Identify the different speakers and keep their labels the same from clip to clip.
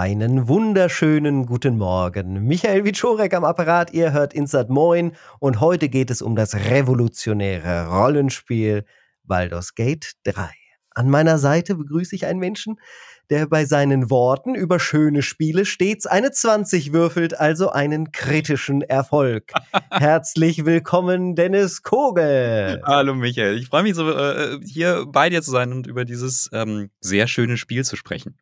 Speaker 1: Einen wunderschönen guten Morgen. Michael Wiczorek am Apparat, ihr hört Insert Moin und heute geht es um das revolutionäre Rollenspiel Baldur's Gate 3. An meiner Seite begrüße ich einen Menschen, der bei seinen Worten über schöne Spiele stets eine 20 würfelt, also einen kritischen Erfolg. Herzlich willkommen, Dennis Kogel.
Speaker 2: Hallo Michael, ich freue mich so, äh, hier bei dir zu sein und über dieses ähm, sehr schöne Spiel zu sprechen.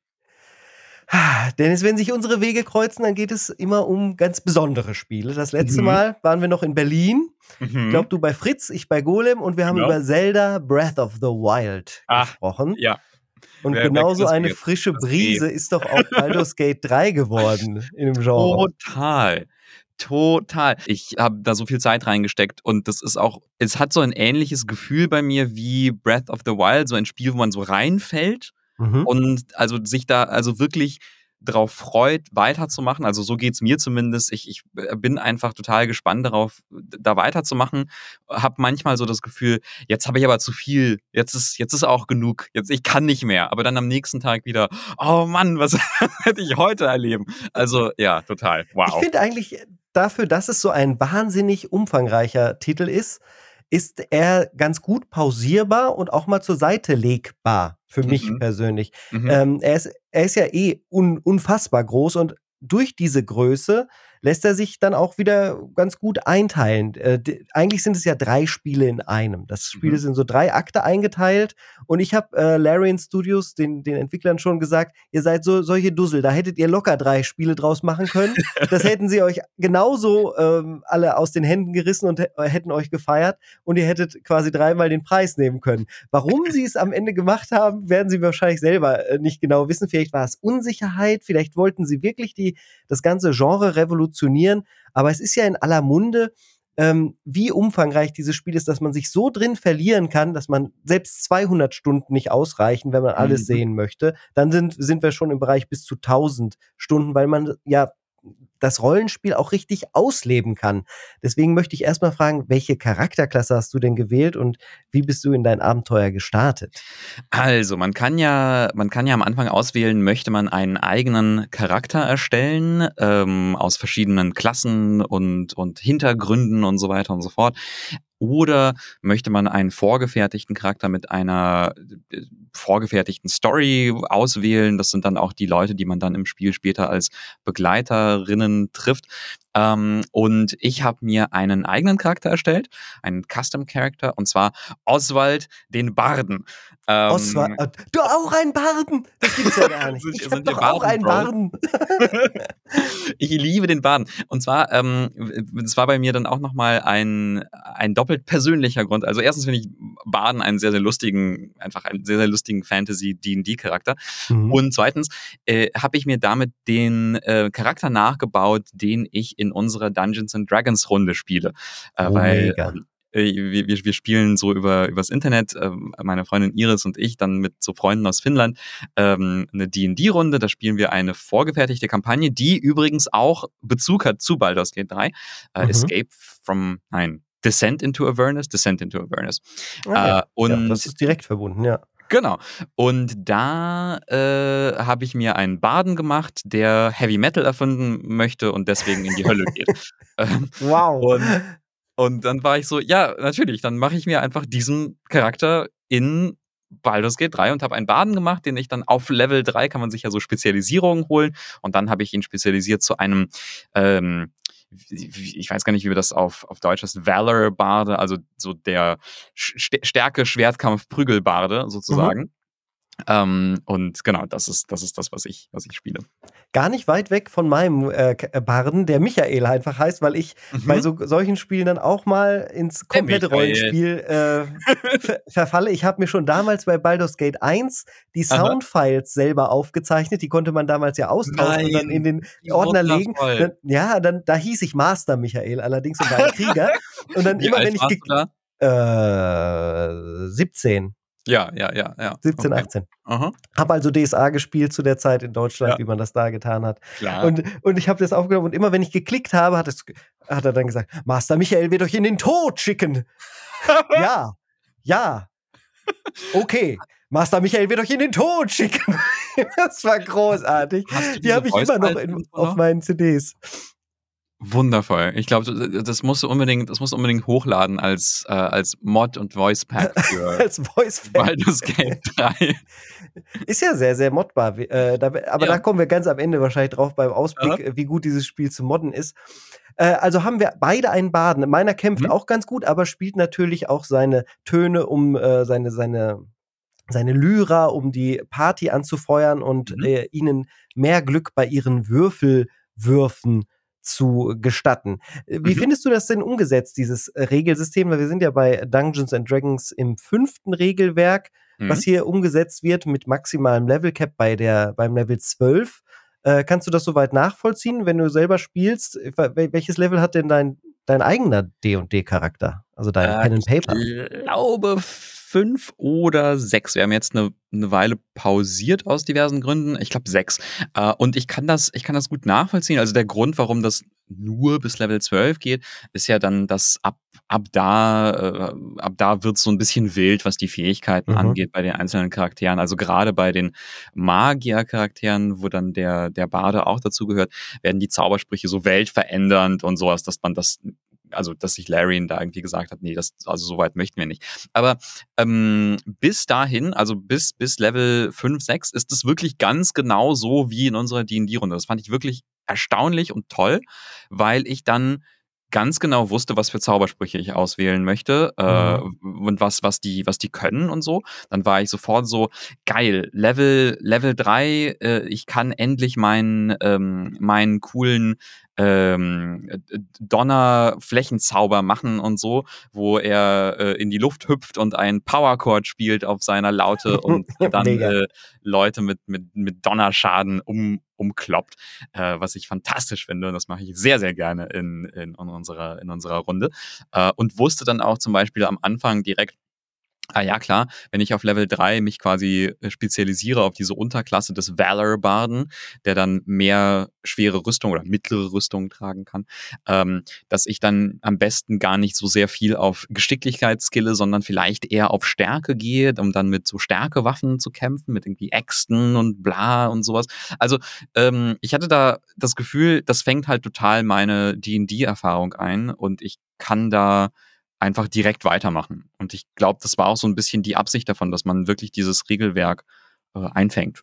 Speaker 1: Dennis, wenn sich unsere Wege kreuzen, dann geht es immer um ganz besondere Spiele. Das letzte mhm. Mal waren wir noch in Berlin. Mhm. Ich glaube, du bei Fritz, ich bei Golem und wir haben genau. über Zelda Breath of the Wild Ach, gesprochen.
Speaker 2: Ja.
Speaker 1: Und wer, genauso wer eine frische Brise ist doch auch Baldur's Gate 3 geworden in dem Genre.
Speaker 2: Total. Total. Ich habe da so viel Zeit reingesteckt und das ist auch, es hat so ein ähnliches Gefühl bei mir wie Breath of the Wild, so ein Spiel, wo man so reinfällt Mhm. Und also sich da also wirklich drauf freut, weiterzumachen. Also so geht's mir zumindest. Ich, ich äh, bin einfach total gespannt darauf, da weiterzumachen. Hab manchmal so das Gefühl, jetzt habe ich aber zu viel, jetzt ist, jetzt ist auch genug, jetzt ich kann nicht mehr. Aber dann am nächsten Tag wieder, oh Mann, was hätte ich heute erleben? Also ja, total. Wow.
Speaker 1: Ich finde eigentlich dafür, dass es so ein wahnsinnig umfangreicher Titel ist, ist er ganz gut pausierbar und auch mal zur Seite legbar, für mhm. mich persönlich. Mhm. Ähm, er, ist, er ist ja eh un, unfassbar groß und durch diese Größe lässt er sich dann auch wieder ganz gut einteilen. Äh, eigentlich sind es ja drei Spiele in einem. Das Spiel mhm. ist in so drei Akte eingeteilt und ich habe äh, Larian Studios, den, den Entwicklern schon gesagt, ihr seid so solche Dussel, da hättet ihr locker drei Spiele draus machen können. das hätten sie euch genauso ähm, alle aus den Händen gerissen und hätten euch gefeiert und ihr hättet quasi dreimal den Preis nehmen können. Warum sie es am Ende gemacht haben, werden sie wahrscheinlich selber äh, nicht genau wissen. Vielleicht war es Unsicherheit, vielleicht wollten sie wirklich die, das ganze Genre revolutionieren revolutionieren. Aber es ist ja in aller Munde, ähm, wie umfangreich dieses Spiel ist, dass man sich so drin verlieren kann, dass man selbst 200 Stunden nicht ausreichen, wenn man alles mhm. sehen möchte. Dann sind, sind wir schon im Bereich bis zu 1000 Stunden, weil man ja das Rollenspiel auch richtig ausleben kann. Deswegen möchte ich erstmal fragen, welche Charakterklasse hast du denn gewählt und wie bist du in dein Abenteuer gestartet?
Speaker 2: Also, man kann ja, man kann ja am Anfang auswählen, möchte man einen eigenen Charakter erstellen, ähm, aus verschiedenen Klassen und, und Hintergründen und so weiter und so fort. Oder möchte man einen vorgefertigten Charakter mit einer äh, vorgefertigten Story auswählen? Das sind dann auch die Leute, die man dann im Spiel später als Begleiterinnen trifft. Ähm, und ich habe mir einen eigenen Charakter erstellt, einen Custom Character, und zwar Oswald den Barden.
Speaker 1: Ähm, Oswald, äh, du auch einen Barden? Das gibt's ja gar nicht. ich habe doch auch einen Barden.
Speaker 2: ich liebe den Barden. Und zwar, ähm, es war bei mir dann auch nochmal ein, ein doppelt persönlicher Grund. Also erstens finde ich Barden einen sehr, sehr lustigen, einfach einen sehr, sehr lustigen Fantasy-D&D-Charakter. Mhm. Und zweitens äh, habe ich mir damit den äh, Charakter nachgebaut, den ich in unserer Dungeons and Dragons Runde spiele. Äh, oh, weil mega. Ähm, äh, wir, wir spielen so über übers Internet, äh, meine Freundin Iris und ich, dann mit so Freunden aus Finnland, ähm, eine D&D-Runde. Da spielen wir eine vorgefertigte Kampagne, die übrigens auch Bezug hat zu Baldur's Gate 3. Äh, mhm. Escape from, nein, Descent into Awareness, Descent into Awareness.
Speaker 1: Okay. Ah, äh, und ja, das ist direkt verbunden, ja.
Speaker 2: Genau. Und da äh, habe ich mir einen Baden gemacht, der Heavy Metal erfinden möchte und deswegen in die Hölle geht.
Speaker 1: Ähm, wow.
Speaker 2: Und, und dann war ich so, ja, natürlich, dann mache ich mir einfach diesen Charakter in Baldur's Gate 3 und habe einen Baden gemacht, den ich dann auf Level 3 kann man sich ja so Spezialisierungen holen und dann habe ich ihn spezialisiert zu einem ähm, ich weiß gar nicht, wie wir das auf, auf Deutsch heißt, Valor-Barde, also so der Stärke, Schwertkampf, Prügelbarde sozusagen. Mhm. Ähm, und genau, das ist, das ist das, was ich, was ich spiele.
Speaker 1: Gar nicht weit weg von meinem äh, äh Barden, der Michael einfach heißt, weil ich mhm. bei so, solchen Spielen dann auch mal ins komplette Rollenspiel äh, ver verfalle. Ich habe mir schon damals bei Baldur's Gate 1 die Soundfiles selber aufgezeichnet. Die konnte man damals ja austauschen Nein, und dann in den Ordner legen. Dann, ja, dann da hieß ich Master Michael allerdings und war ein Krieger. und dann Wie immer, wenn ich. Äh, 17.
Speaker 2: Ja, ja, ja, ja.
Speaker 1: 17, okay. 18. Aha. Habe also DSA gespielt zu der Zeit in Deutschland, ja. wie man das da getan hat. Klar. Und, und ich habe das aufgenommen und immer wenn ich geklickt habe, hat, es, hat er dann gesagt, Master Michael wird euch in den Tod schicken. ja, ja. Okay. Master Michael wird euch in den Tod schicken. das war großartig. Die habe ich immer noch in, auf meinen CDs.
Speaker 2: Wundervoll. Ich glaube, das musst du unbedingt, das musst du unbedingt hochladen als, äh, als Mod und Voice Pack für
Speaker 1: als Voice Pack.
Speaker 2: Baldur's Gate 3.
Speaker 1: Ist ja sehr, sehr modbar. Äh, da, aber ja. da kommen wir ganz am Ende wahrscheinlich drauf beim Ausblick, ja. wie gut dieses Spiel zu modden ist. Äh, also haben wir beide einen Baden. Meiner kämpft mhm. auch ganz gut, aber spielt natürlich auch seine Töne, um äh, seine, seine, seine Lyra, um die Party anzufeuern und mhm. äh, ihnen mehr Glück bei ihren Würfelwürfen zu gestatten. Äh, wie mhm. findest du das denn umgesetzt, dieses äh, Regelsystem? Weil wir sind ja bei Dungeons and Dragons im fünften Regelwerk, mhm. was hier umgesetzt wird mit maximalem Level Cap bei der, beim Level 12. Äh, kannst du das soweit nachvollziehen, wenn du selber spielst? Äh, welches Level hat denn dein, dein eigener D&D-Charakter? Also dein äh, Pen and Paper?
Speaker 2: Ich glaube fünf oder sechs. Wir haben jetzt eine, eine Weile pausiert aus diversen Gründen. Ich glaube sechs. Äh, und ich kann das, ich kann das gut nachvollziehen. Also der Grund, warum das nur bis Level 12 geht, ist ja dann, dass ab, ab da, äh, ab da wird so ein bisschen wild, was die Fähigkeiten mhm. angeht bei den einzelnen Charakteren. Also gerade bei den Magier-Charakteren, wo dann der, der Bade auch dazu gehört, werden die Zaubersprüche so weltverändernd und sowas, dass man das also dass sich Larry da irgendwie gesagt hat, nee, das, also so weit möchten wir nicht. Aber ähm, bis dahin, also bis, bis Level 5, 6, ist es wirklich ganz genau so wie in unserer D&D-Runde. Das fand ich wirklich erstaunlich und toll, weil ich dann ganz genau wusste, was für Zaubersprüche ich auswählen möchte äh, mhm. und was, was, die, was die können und so. Dann war ich sofort so, geil, Level, Level 3, äh, ich kann endlich meinen, ähm, meinen coolen ähm, Donner-Flächenzauber machen und so, wo er äh, in die Luft hüpft und einen Powerchord spielt auf seiner Laute und dann äh, Leute mit, mit, mit Donnerschaden um, umkloppt, äh, was ich fantastisch finde. Und das mache ich sehr, sehr gerne in, in, in, unserer, in unserer Runde. Äh, und wusste dann auch zum Beispiel am Anfang direkt, Ah ja, klar, wenn ich auf Level 3 mich quasi äh, spezialisiere auf diese Unterklasse des Valor-Barden, der dann mehr schwere Rüstung oder mittlere Rüstung tragen kann, ähm, dass ich dann am besten gar nicht so sehr viel auf Geschicklichkeit skille, sondern vielleicht eher auf Stärke gehe, um dann mit so Stärkewaffen zu kämpfen, mit irgendwie Äxten und bla und sowas. Also ähm, ich hatte da das Gefühl, das fängt halt total meine D&D-Erfahrung ein und ich kann da einfach direkt weitermachen. Und ich glaube, das war auch so ein bisschen die Absicht davon, dass man wirklich dieses Regelwerk äh, einfängt.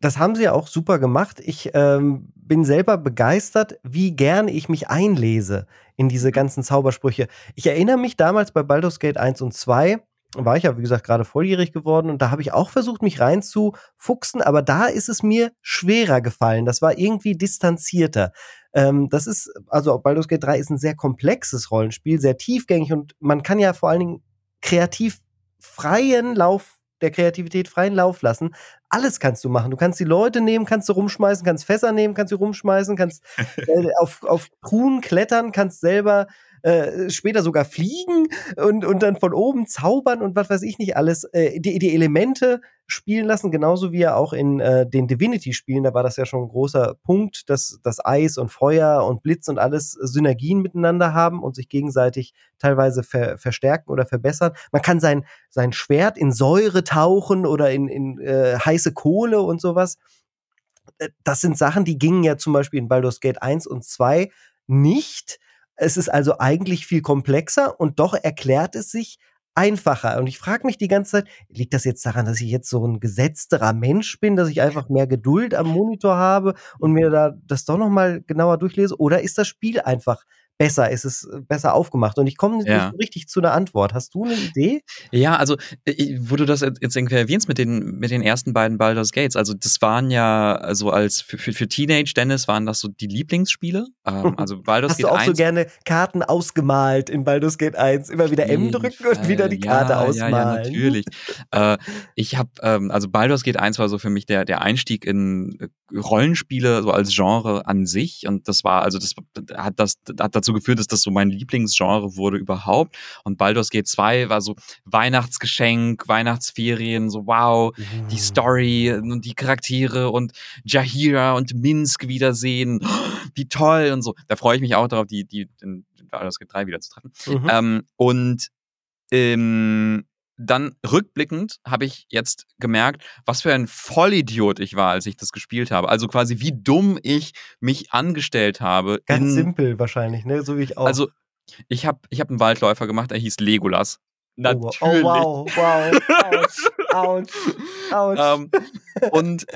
Speaker 1: Das haben sie auch super gemacht. Ich ähm, bin selber begeistert, wie gerne ich mich einlese in diese ganzen Zaubersprüche. Ich erinnere mich damals bei Baldur's Gate 1 und 2, war ich ja, wie gesagt, gerade volljährig geworden und da habe ich auch versucht, mich reinzufuchsen, aber da ist es mir schwerer gefallen. Das war irgendwie distanzierter. Ähm, das ist, also Baldur's Gate 3 ist ein sehr komplexes Rollenspiel, sehr tiefgängig und man kann ja vor allen Dingen kreativ freien Lauf der Kreativität freien Lauf lassen. Alles kannst du machen. Du kannst die Leute nehmen, kannst du rumschmeißen, kannst Fässer nehmen, kannst du rumschmeißen, kannst äh, auf, auf Truhen klettern, kannst selber äh, später sogar fliegen und, und dann von oben zaubern und was weiß ich nicht alles. Äh, die, die Elemente spielen lassen, genauso wie er auch in äh, den Divinity-Spielen, da war das ja schon ein großer Punkt, dass das Eis und Feuer und Blitz und alles Synergien miteinander haben und sich gegenseitig teilweise ver verstärken oder verbessern. Man kann sein, sein Schwert in Säure tauchen oder in, in äh, heiße Kohle und sowas. Äh, das sind Sachen, die gingen ja zum Beispiel in Baldur's Gate 1 und 2 nicht. Es ist also eigentlich viel komplexer und doch erklärt es sich einfacher. Und ich frage mich die ganze Zeit, liegt das jetzt daran, dass ich jetzt so ein gesetzterer Mensch bin, dass ich einfach mehr Geduld am Monitor habe und mir da das doch noch mal genauer durchlese? Oder ist das Spiel einfach besser, ist es äh, besser aufgemacht. Und ich komme nicht ja. richtig zu einer Antwort. Hast du eine Idee?
Speaker 2: Ja, also, äh, wo du das jetzt irgendwie erwähnst mit den, mit den ersten beiden Baldur's Gates, also das waren ja, also als für, für, für Teenage Dennis waren das so die Lieblingsspiele. Ähm, also Baldur's
Speaker 1: Hast Gate 1. Hast du auch 1. so gerne Karten ausgemalt in Baldur's Gate 1? Immer wieder M drücken und wieder die Karte ja, ausmalen. Ja,
Speaker 2: ja, natürlich. äh, ich habe, ähm, also Baldur's Gate 1 war so für mich der, der Einstieg in äh, Rollenspiele, so als Genre an sich. Und das war, also das hat das, hat dazu geführt, dass das so mein Lieblingsgenre wurde überhaupt. Und Baldur's Gate 2 war so Weihnachtsgeschenk, Weihnachtsferien, so wow, mhm. die Story und die Charaktere und Jahira und Minsk wiedersehen, wie toll und so. Da freue ich mich auch darauf, die, die, den Baldur's Gate 3 wieder zu treffen. Mhm. Ähm, und ähm, dann rückblickend habe ich jetzt gemerkt, was für ein Vollidiot ich war, als ich das gespielt habe. Also quasi wie dumm ich mich angestellt habe.
Speaker 1: Ganz simpel wahrscheinlich, ne? So wie ich auch.
Speaker 2: Also ich habe ich hab einen Waldläufer gemacht, der hieß Legolas.
Speaker 1: Natürlich. Oh, wow, wow. Autsch, Autsch, Autsch.
Speaker 2: Ähm, und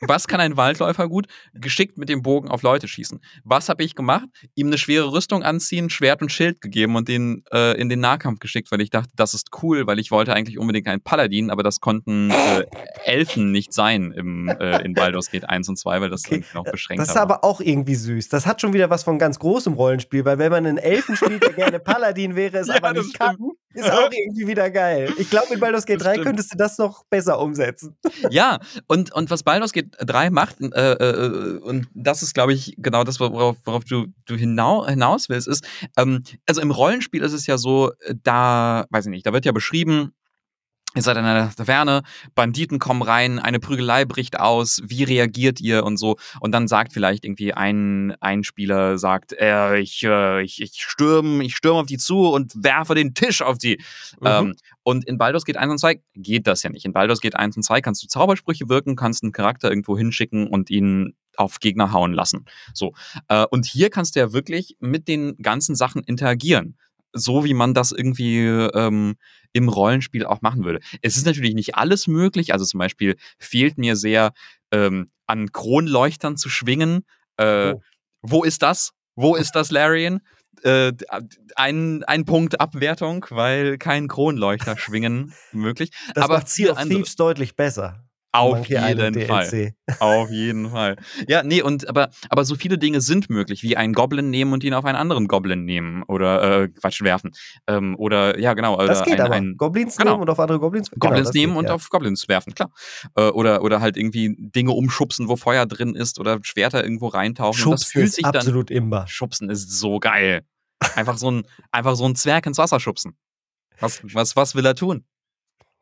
Speaker 2: was kann ein Waldläufer gut? Geschickt mit dem Bogen auf Leute schießen. Was habe ich gemacht? Ihm eine schwere Rüstung anziehen, Schwert und Schild gegeben und den äh, in den Nahkampf geschickt, weil ich dachte, das ist cool, weil ich wollte eigentlich unbedingt einen Paladin, aber das konnten äh, Elfen nicht sein im, äh, in Baldur's Gate 1 und 2, weil das okay. noch beschränkt
Speaker 1: Das ist aber auch irgendwie süß. Das hat schon wieder was von ganz großem Rollenspiel, weil wenn man einen Elfen spielt, der gerne Paladin wäre, es ja, aber nicht kann, ist auch irgendwie wieder geil. Ich glaube, in Baldur's Gate 3 könntest du das noch besser umsetzen.
Speaker 2: Ja, und, und was Baldur's Gate 3 macht, äh, äh, und das ist, glaube ich, genau das, worauf, worauf du, du hinau, hinaus willst, ist, ähm, also im Rollenspiel ist es ja so, da, weiß ich nicht, da wird ja beschrieben, Ihr seid in einer Taverne, Banditen kommen rein, eine Prügelei bricht aus, wie reagiert ihr und so. Und dann sagt vielleicht irgendwie ein, ein Spieler, sagt, äh, ich, äh, ich, ich stürme ich stürm auf die zu und werfe den Tisch auf die. Mhm. Ähm, und in Baldur's Gate 1 und 2 geht das ja nicht. In Baldur's Gate 1 und 2 kannst du Zaubersprüche wirken, kannst einen Charakter irgendwo hinschicken und ihn auf Gegner hauen lassen. So. Äh, und hier kannst du ja wirklich mit den ganzen Sachen interagieren so wie man das irgendwie ähm, im Rollenspiel auch machen würde. Es ist natürlich nicht alles möglich. Also zum Beispiel fehlt mir sehr ähm, an Kronleuchtern zu schwingen. Äh, oh. Wo ist das? Wo ist das, Larian? Äh, ein, ein Punkt Abwertung, weil kein Kronleuchter schwingen möglich.
Speaker 1: Das
Speaker 2: Aber
Speaker 1: macht Sea of Thieves deutlich besser.
Speaker 2: Auf jeden Fall. Auf jeden Fall. Ja, nee, und aber, aber so viele Dinge sind möglich, wie einen Goblin nehmen und ihn auf einen anderen Goblin nehmen oder äh, Quatsch werfen. Ähm, oder ja, genau.
Speaker 1: Das geht
Speaker 2: ein,
Speaker 1: aber.
Speaker 2: Ein,
Speaker 1: Goblins genau. nehmen und auf andere Goblins
Speaker 2: genau, Goblins nehmen geht, und ja. auf Goblins werfen, klar. Äh, oder, oder halt irgendwie Dinge umschubsen, wo Feuer drin ist oder Schwerter irgendwo reintauchen.
Speaker 1: Schubsen das fühlt sich absolut
Speaker 2: dann,
Speaker 1: immer.
Speaker 2: Schubsen ist so geil. Einfach so ein, einfach so ein Zwerg ins Wasser schubsen. Was, was, was will er tun?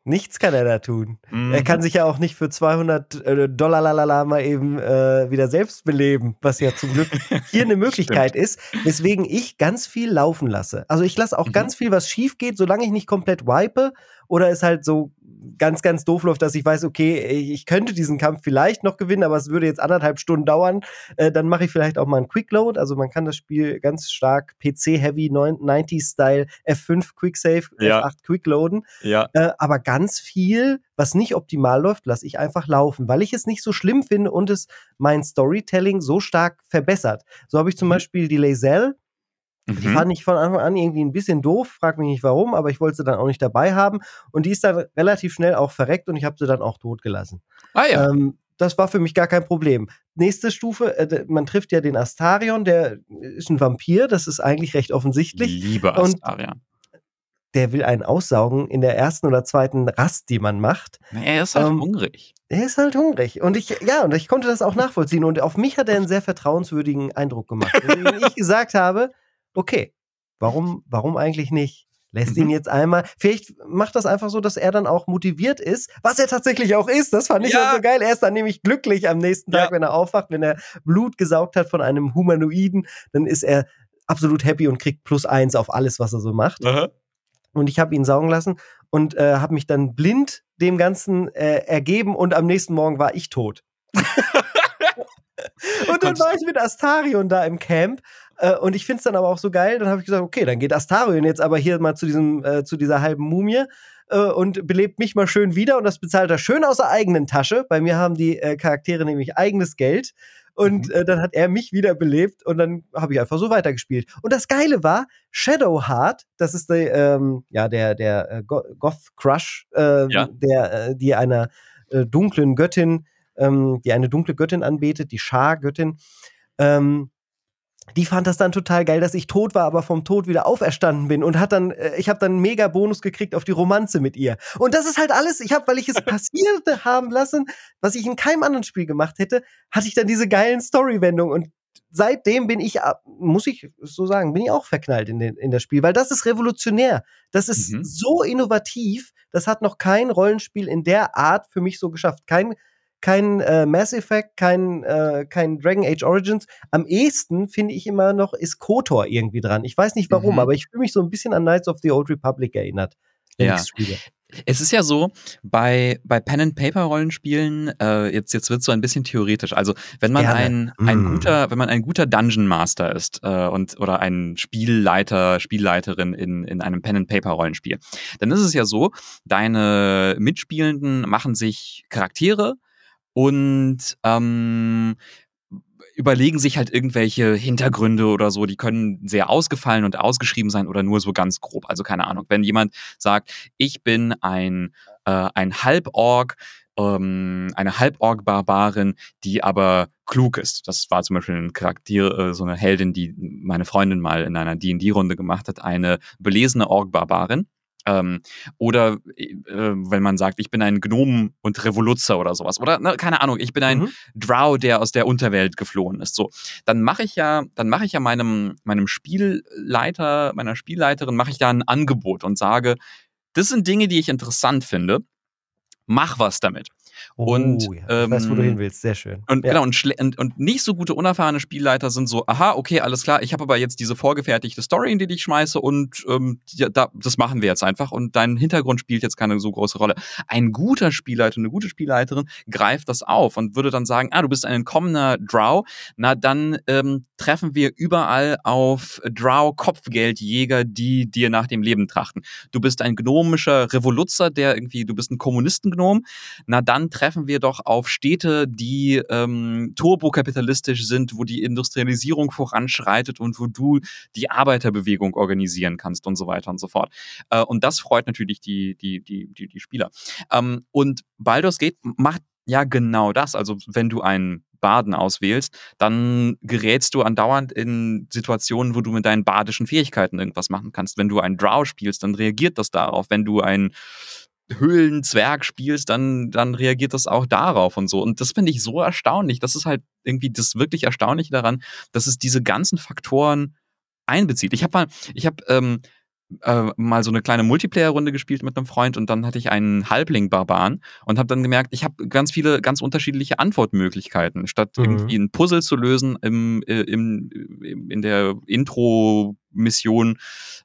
Speaker 1: Nichts kann er da tun. Mhm. Er kann sich ja auch nicht für 200 äh, Dollar lalala mal eben äh, wieder selbst beleben, was ja zum Glück hier eine Möglichkeit ist, weswegen ich ganz viel laufen lasse. Also ich lasse auch mhm. ganz viel, was schief geht, solange ich nicht komplett wipe oder es halt so ganz, ganz doof läuft, dass ich weiß, okay, ich könnte diesen Kampf vielleicht noch gewinnen, aber es würde jetzt anderthalb Stunden dauern, äh, dann mache ich vielleicht auch mal einen Quickload. Also man kann das Spiel ganz stark PC-Heavy 90s-Style F5 Quicksave, ja. F8 Quickloaden.
Speaker 2: Ja.
Speaker 1: Äh, aber ganz viel, was nicht optimal läuft, lasse ich einfach laufen, weil ich es nicht so schlimm finde und es mein Storytelling so stark verbessert. So habe ich zum mhm. Beispiel die Lazelle die mhm. fand ich von Anfang an irgendwie ein bisschen doof, frag mich nicht warum, aber ich wollte sie dann auch nicht dabei haben. Und die ist dann relativ schnell auch verreckt und ich habe sie dann auch tot gelassen.
Speaker 2: Ah ja.
Speaker 1: Ähm, das war für mich gar kein Problem. Nächste Stufe, äh, man trifft ja den Astarion, der ist ein Vampir, das ist eigentlich recht offensichtlich.
Speaker 2: Liebe Astarion.
Speaker 1: der will einen aussaugen in der ersten oder zweiten Rast, die man macht.
Speaker 2: Er ist halt ähm, hungrig.
Speaker 1: Er ist halt hungrig. Und ich, ja, und ich konnte das auch nachvollziehen. Und auf mich hat er einen sehr vertrauenswürdigen Eindruck gemacht. Wenn ich gesagt habe, okay, warum, warum eigentlich nicht? Lässt ihn mhm. jetzt einmal. Vielleicht macht das einfach so, dass er dann auch motiviert ist, was er tatsächlich auch ist. Das fand ich ja. so geil. Er ist dann nämlich glücklich am nächsten Tag, ja. wenn er aufwacht, wenn er Blut gesaugt hat von einem Humanoiden, dann ist er absolut happy und kriegt plus eins auf alles, was er so macht. Aha. Und ich habe ihn saugen lassen und äh, habe mich dann blind dem Ganzen äh, ergeben und am nächsten Morgen war ich tot. und dann war ich mit Astarion da im Camp äh, und ich finde es dann aber auch so geil, dann habe ich gesagt, okay, dann geht Astarion jetzt aber hier mal zu, diesem, äh, zu dieser halben Mumie äh, und belebt mich mal schön wieder und das bezahlt er schön aus der eigenen Tasche. Bei mir haben die äh, Charaktere nämlich eigenes Geld. Und mhm. äh, dann hat er mich wieder belebt und dann habe ich einfach so weitergespielt. Und das Geile war, Shadowheart, das ist der, ähm, ja, der, der äh, Goth Crush, äh, ja. der, die einer dunklen Göttin, ähm, die eine dunkle Göttin anbetet, die Schar-Göttin. Ähm, die fand das dann total geil, dass ich tot war, aber vom Tod wieder auferstanden bin und hat dann, äh, ich habe dann einen mega Bonus gekriegt auf die Romanze mit ihr. Und das ist halt alles, ich habe, weil ich es passierte haben lassen, was ich in keinem anderen Spiel gemacht hätte, hatte ich dann diese geilen Story-Wendungen und seitdem bin ich, muss ich so sagen, bin ich auch verknallt in, den, in das Spiel, weil das ist revolutionär. Das ist mhm. so innovativ, das hat noch kein Rollenspiel in der Art für mich so geschafft. Kein kein äh, Mass Effect, kein, äh, kein Dragon Age Origins. Am ehesten finde ich immer noch ist KOTOR irgendwie dran. Ich weiß nicht warum, mhm. aber ich fühle mich so ein bisschen an Knights of the Old Republic erinnert.
Speaker 2: ja. Es ist ja so, bei, bei Pen-and-Paper-Rollenspielen, äh, jetzt, jetzt wird es so ein bisschen theoretisch. Also, wenn man ein, ein mm. guter, wenn man ein guter Dungeon Master ist äh, und oder ein Spielleiter, Spielleiterin in, in einem Pen-and-Paper-Rollenspiel, dann ist es ja so, deine Mitspielenden machen sich Charaktere und ähm, überlegen sich halt irgendwelche Hintergründe oder so, die können sehr ausgefallen und ausgeschrieben sein oder nur so ganz grob. Also keine Ahnung, wenn jemand sagt, ich bin ein, äh, ein Halborg, ähm, eine Halborg-Barbarin, die aber klug ist. Das war zum Beispiel ein Charakter, äh, so eine Heldin, die meine Freundin mal in einer D&D-Runde gemacht hat, eine belesene Org-Barbarin. Ähm, oder äh, wenn man sagt, ich bin ein Gnom und Revoluzzer oder sowas. Oder ne, keine Ahnung, ich bin ein mhm. Drow, der aus der Unterwelt geflohen ist. So, dann mache ich ja, dann mache ich ja meinem, meinem Spielleiter, meiner Spielleiterin, mache ich da ein Angebot und sage, das sind Dinge, die ich interessant finde. Mach was damit.
Speaker 1: Oh, und ja. ich weiß, wo du hin ähm, willst. Sehr schön.
Speaker 2: Und ja. genau, und, und, und, nicht so gute, unerfahrene Spielleiter sind so, aha, okay, alles klar, ich habe aber jetzt diese vorgefertigte Story, in die ich schmeiße und ähm, ja, da, das machen wir jetzt einfach und dein Hintergrund spielt jetzt keine so große Rolle. Ein guter Spielleiter, eine gute Spielleiterin greift das auf und würde dann sagen, ah, du bist ein entkommener Drow, na dann ähm, treffen wir überall auf Drow-Kopfgeldjäger, die dir nach dem Leben trachten. Du bist ein gnomischer Revoluzzer, der irgendwie, du bist ein Kommunistengnom, na dann treffen wir doch auf Städte, die ähm, turbokapitalistisch sind, wo die Industrialisierung voranschreitet und wo du die Arbeiterbewegung organisieren kannst und so weiter und so fort. Äh, und das freut natürlich die, die, die, die, die Spieler. Ähm, und Baldur's Gate macht ja genau das. Also wenn du einen Baden auswählst, dann gerätst du andauernd in Situationen, wo du mit deinen badischen Fähigkeiten irgendwas machen kannst. Wenn du einen Drow spielst, dann reagiert das darauf. Wenn du einen Höhlenzwerg spielst, dann, dann reagiert das auch darauf und so. Und das finde ich so erstaunlich. Das ist halt irgendwie das wirklich Erstaunliche daran, dass es diese ganzen Faktoren einbezieht. Ich habe mal, ich habe ähm, äh, mal so eine kleine Multiplayer-Runde gespielt mit einem Freund und dann hatte ich einen Halbling-Barbaren und habe dann gemerkt, ich habe ganz viele, ganz unterschiedliche Antwortmöglichkeiten. Statt mhm. irgendwie ein Puzzle zu lösen im, äh, im, in der Intro-Mission,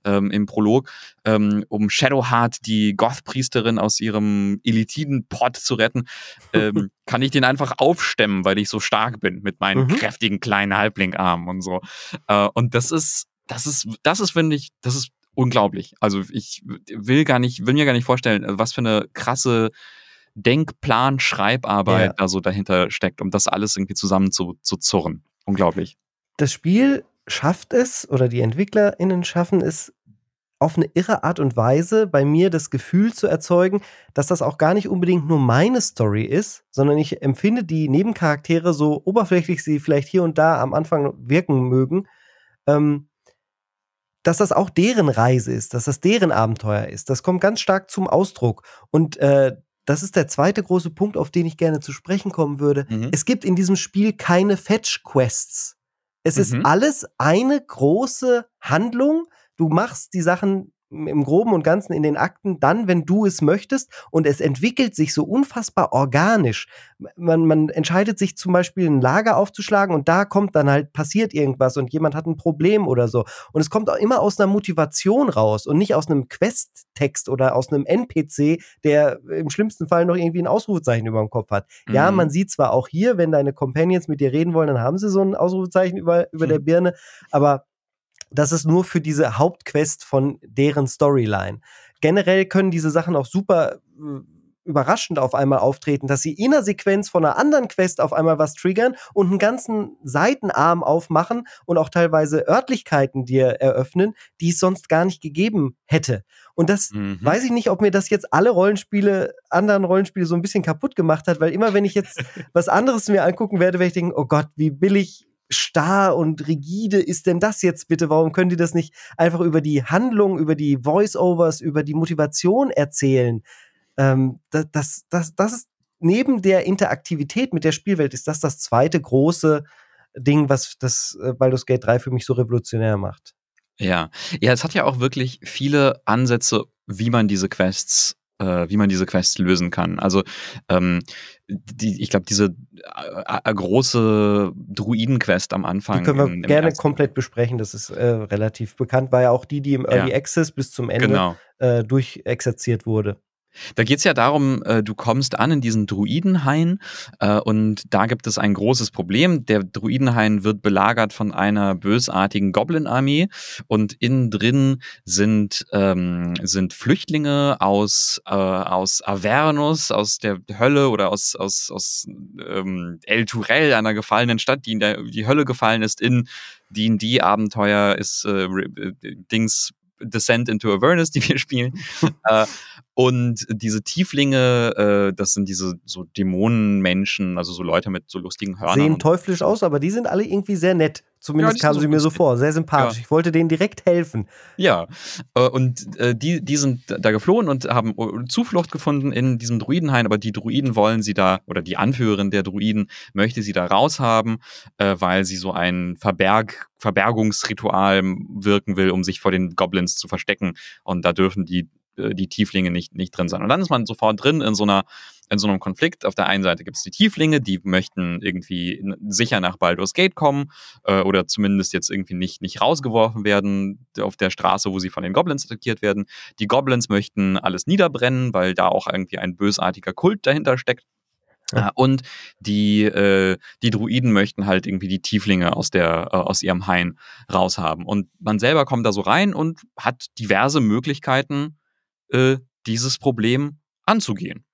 Speaker 2: ähm, im Prolog, ähm, um Shadowheart, die Goth-Priesterin aus ihrem Elitiden-Pod zu retten, ähm, kann ich den einfach aufstemmen, weil ich so stark bin mit meinen mhm. kräftigen kleinen Halbling-Armen und so. Äh, und das ist das ist, das ist, finde ich, das ist unglaublich. Also ich will gar nicht, will mir gar nicht vorstellen, was für eine krasse Denkplan, Schreibarbeit ja. da so dahinter steckt, um das alles irgendwie zusammen zu, zu zurren. Unglaublich.
Speaker 1: Das Spiel schafft es, oder die EntwicklerInnen schaffen es, auf eine irre Art und Weise bei mir das Gefühl zu erzeugen, dass das auch gar nicht unbedingt nur meine Story ist, sondern ich empfinde die Nebencharaktere so oberflächlich sie vielleicht hier und da am Anfang wirken mögen, ähm, dass das auch deren Reise ist, dass das deren Abenteuer ist. Das kommt ganz stark zum Ausdruck. Und äh, das ist der zweite große Punkt, auf den ich gerne zu sprechen kommen würde. Mhm. Es gibt in diesem Spiel keine Fetch-Quests. Es mhm. ist alles eine große Handlung. Du machst die Sachen im Groben und Ganzen in den Akten dann, wenn du es möchtest. Und es entwickelt sich so unfassbar organisch. Man, man entscheidet sich zum Beispiel ein Lager aufzuschlagen und da kommt dann halt, passiert irgendwas und jemand hat ein Problem oder so. Und es kommt auch immer aus einer Motivation raus und nicht aus einem Quest-Text oder aus einem NPC, der im schlimmsten Fall noch irgendwie ein Ausrufezeichen über dem Kopf hat. Mhm. Ja, man sieht zwar auch hier, wenn deine Companions mit dir reden wollen, dann haben sie so ein Ausrufezeichen über, über mhm. der Birne, aber das ist nur für diese Hauptquest von deren Storyline. Generell können diese Sachen auch super äh, überraschend auf einmal auftreten, dass sie in einer Sequenz von einer anderen Quest auf einmal was triggern und einen ganzen Seitenarm aufmachen und auch teilweise Örtlichkeiten dir eröffnen, die es sonst gar nicht gegeben hätte. Und das mhm. weiß ich nicht, ob mir das jetzt alle Rollenspiele, anderen Rollenspiele so ein bisschen kaputt gemacht hat, weil immer wenn ich jetzt was anderes mir angucken werde, werde ich denken, oh Gott, wie billig starr und rigide ist denn das jetzt bitte? Warum können die das nicht einfach über die Handlung, über die Voice-Overs, über die Motivation erzählen? Ähm, das, das, das, das ist neben der Interaktivität mit der Spielwelt ist das das zweite große Ding, was das äh, Baldur's Gate 3 für mich so revolutionär macht.
Speaker 2: Ja, ja, es hat ja auch wirklich viele Ansätze, wie man diese Quests äh, wie man diese Quests lösen kann. Also ähm, die, ich glaube, diese äh, äh, große Druiden-Quest am Anfang.
Speaker 1: Die können wir in, gerne komplett besprechen. Das ist äh, relativ bekannt. War ja auch die, die im Early ja. Access bis zum Ende genau. äh, durchexerziert wurde.
Speaker 2: Da geht es ja darum, äh, du kommst an in diesen Druidenhain äh, und da gibt es ein großes Problem. Der Druidenhain wird belagert von einer bösartigen Goblin-Armee und innen drin sind, ähm, sind Flüchtlinge aus, äh, aus Avernus, aus der Hölle oder aus, aus, aus ähm, El Turel, einer gefallenen Stadt, die in der, die Hölle gefallen ist, in D&D-Abenteuer ist äh, Dings Descent into Avernus, die wir spielen. und diese Tieflinge, äh, das sind diese so Dämonenmenschen, also so Leute mit so lustigen Hörnern.
Speaker 1: Sehen teuflisch aus, aber die sind alle irgendwie sehr nett. Zumindest ja, kamen sie mir so vor, sehr sympathisch. Ja. Ich wollte denen direkt helfen.
Speaker 2: Ja, äh, und äh, die, die sind da geflohen und haben äh, Zuflucht gefunden in diesem Druidenhain, aber die Druiden wollen sie da, oder die Anführerin der Druiden möchte sie da raushaben, weil sie so ein Verberg, Verbergungsritual wirken will, um sich vor den Goblins zu verstecken. Und da dürfen die die Tieflinge nicht, nicht drin sein. Und dann ist man sofort drin in so einer in so einem Konflikt. Auf der einen Seite gibt es die Tieflinge, die möchten irgendwie sicher nach Baldur's Gate kommen äh, oder zumindest jetzt irgendwie nicht, nicht rausgeworfen werden auf der Straße, wo sie von den Goblins attackiert werden. Die Goblins möchten alles niederbrennen, weil da auch irgendwie ein bösartiger Kult dahinter steckt. Ja. Äh, und die, äh, die Druiden möchten halt irgendwie die Tieflinge aus, der, äh, aus ihrem Hain raushaben. Und man selber kommt da so rein und hat diverse Möglichkeiten, äh, dieses Problem anzugehen.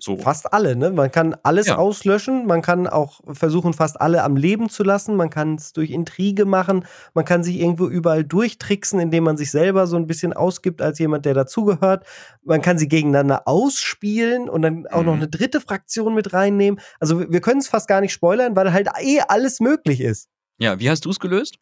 Speaker 1: So. Fast alle, ne? Man kann alles ja. auslöschen, man kann auch versuchen, fast alle am Leben zu lassen, man kann es durch Intrige machen, man kann sich irgendwo überall durchtricksen, indem man sich selber so ein bisschen ausgibt als jemand, der dazugehört. Man kann sie gegeneinander ausspielen und dann auch mhm. noch eine dritte Fraktion mit reinnehmen. Also wir können es fast gar nicht spoilern, weil halt eh alles möglich ist.
Speaker 2: Ja, wie hast du es gelöst?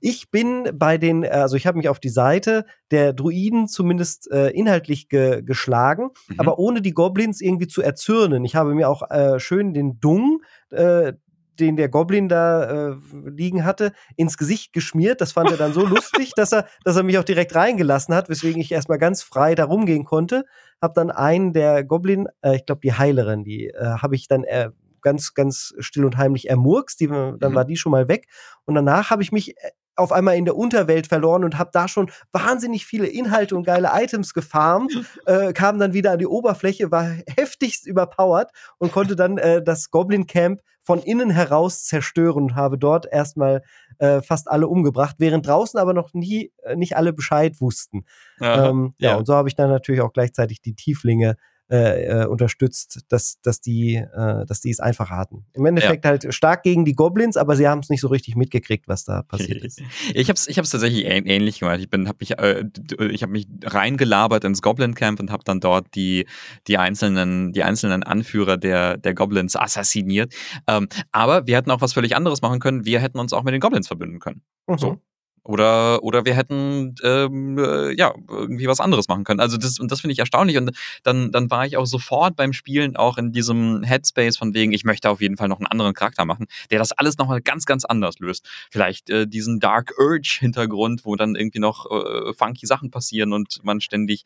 Speaker 1: Ich bin bei den, also ich habe mich auf die Seite der Druiden zumindest äh, inhaltlich ge geschlagen, mhm. aber ohne die Goblins irgendwie zu erzürnen. Ich habe mir auch äh, schön den Dung, äh, den der Goblin da äh, liegen hatte, ins Gesicht geschmiert. Das fand er dann so lustig, dass er, dass er mich auch direkt reingelassen hat, weswegen ich erstmal ganz frei da rumgehen konnte. Hab dann einen der Goblin, äh, ich glaube die Heilerin, die äh, habe ich dann äh, ganz, ganz still und heimlich ermurkst. Die, dann mhm. war die schon mal weg. Und danach habe ich mich äh, auf einmal in der Unterwelt verloren und habe da schon wahnsinnig viele Inhalte und geile Items gefarmt, äh, kam dann wieder an die Oberfläche, war heftigst überpowered und konnte dann äh, das Goblin Camp von innen heraus zerstören und habe dort erstmal äh, fast alle umgebracht, während draußen aber noch nie äh, nicht alle Bescheid wussten. Ähm, ja, ja, und so habe ich dann natürlich auch gleichzeitig die Tieflinge äh, äh, unterstützt, dass, dass, die, äh, dass die es einfacher hatten. Im Endeffekt ja. halt stark gegen die Goblins, aber sie haben es nicht so richtig mitgekriegt, was da passiert ist.
Speaker 2: Ich habe es ich hab's tatsächlich ähnlich gemacht. Ich, bin, hab mich, äh, ich habe mich reingelabert ins Goblin Camp und habe dann dort die, die, einzelnen, die einzelnen Anführer der, der Goblins assassiniert. Ähm, aber wir hätten auch was völlig anderes machen können. Wir hätten uns auch mit den Goblins verbünden können. Mhm. So. Oder, oder wir hätten ähm, äh, ja irgendwie was anderes machen können. Also das, und das finde ich erstaunlich. Und dann, dann war ich auch sofort beim Spielen auch in diesem Headspace von wegen, ich möchte auf jeden Fall noch einen anderen Charakter machen, der das alles nochmal ganz, ganz anders löst. Vielleicht äh, diesen Dark Urge-Hintergrund, wo dann irgendwie noch äh, funky Sachen passieren und man ständig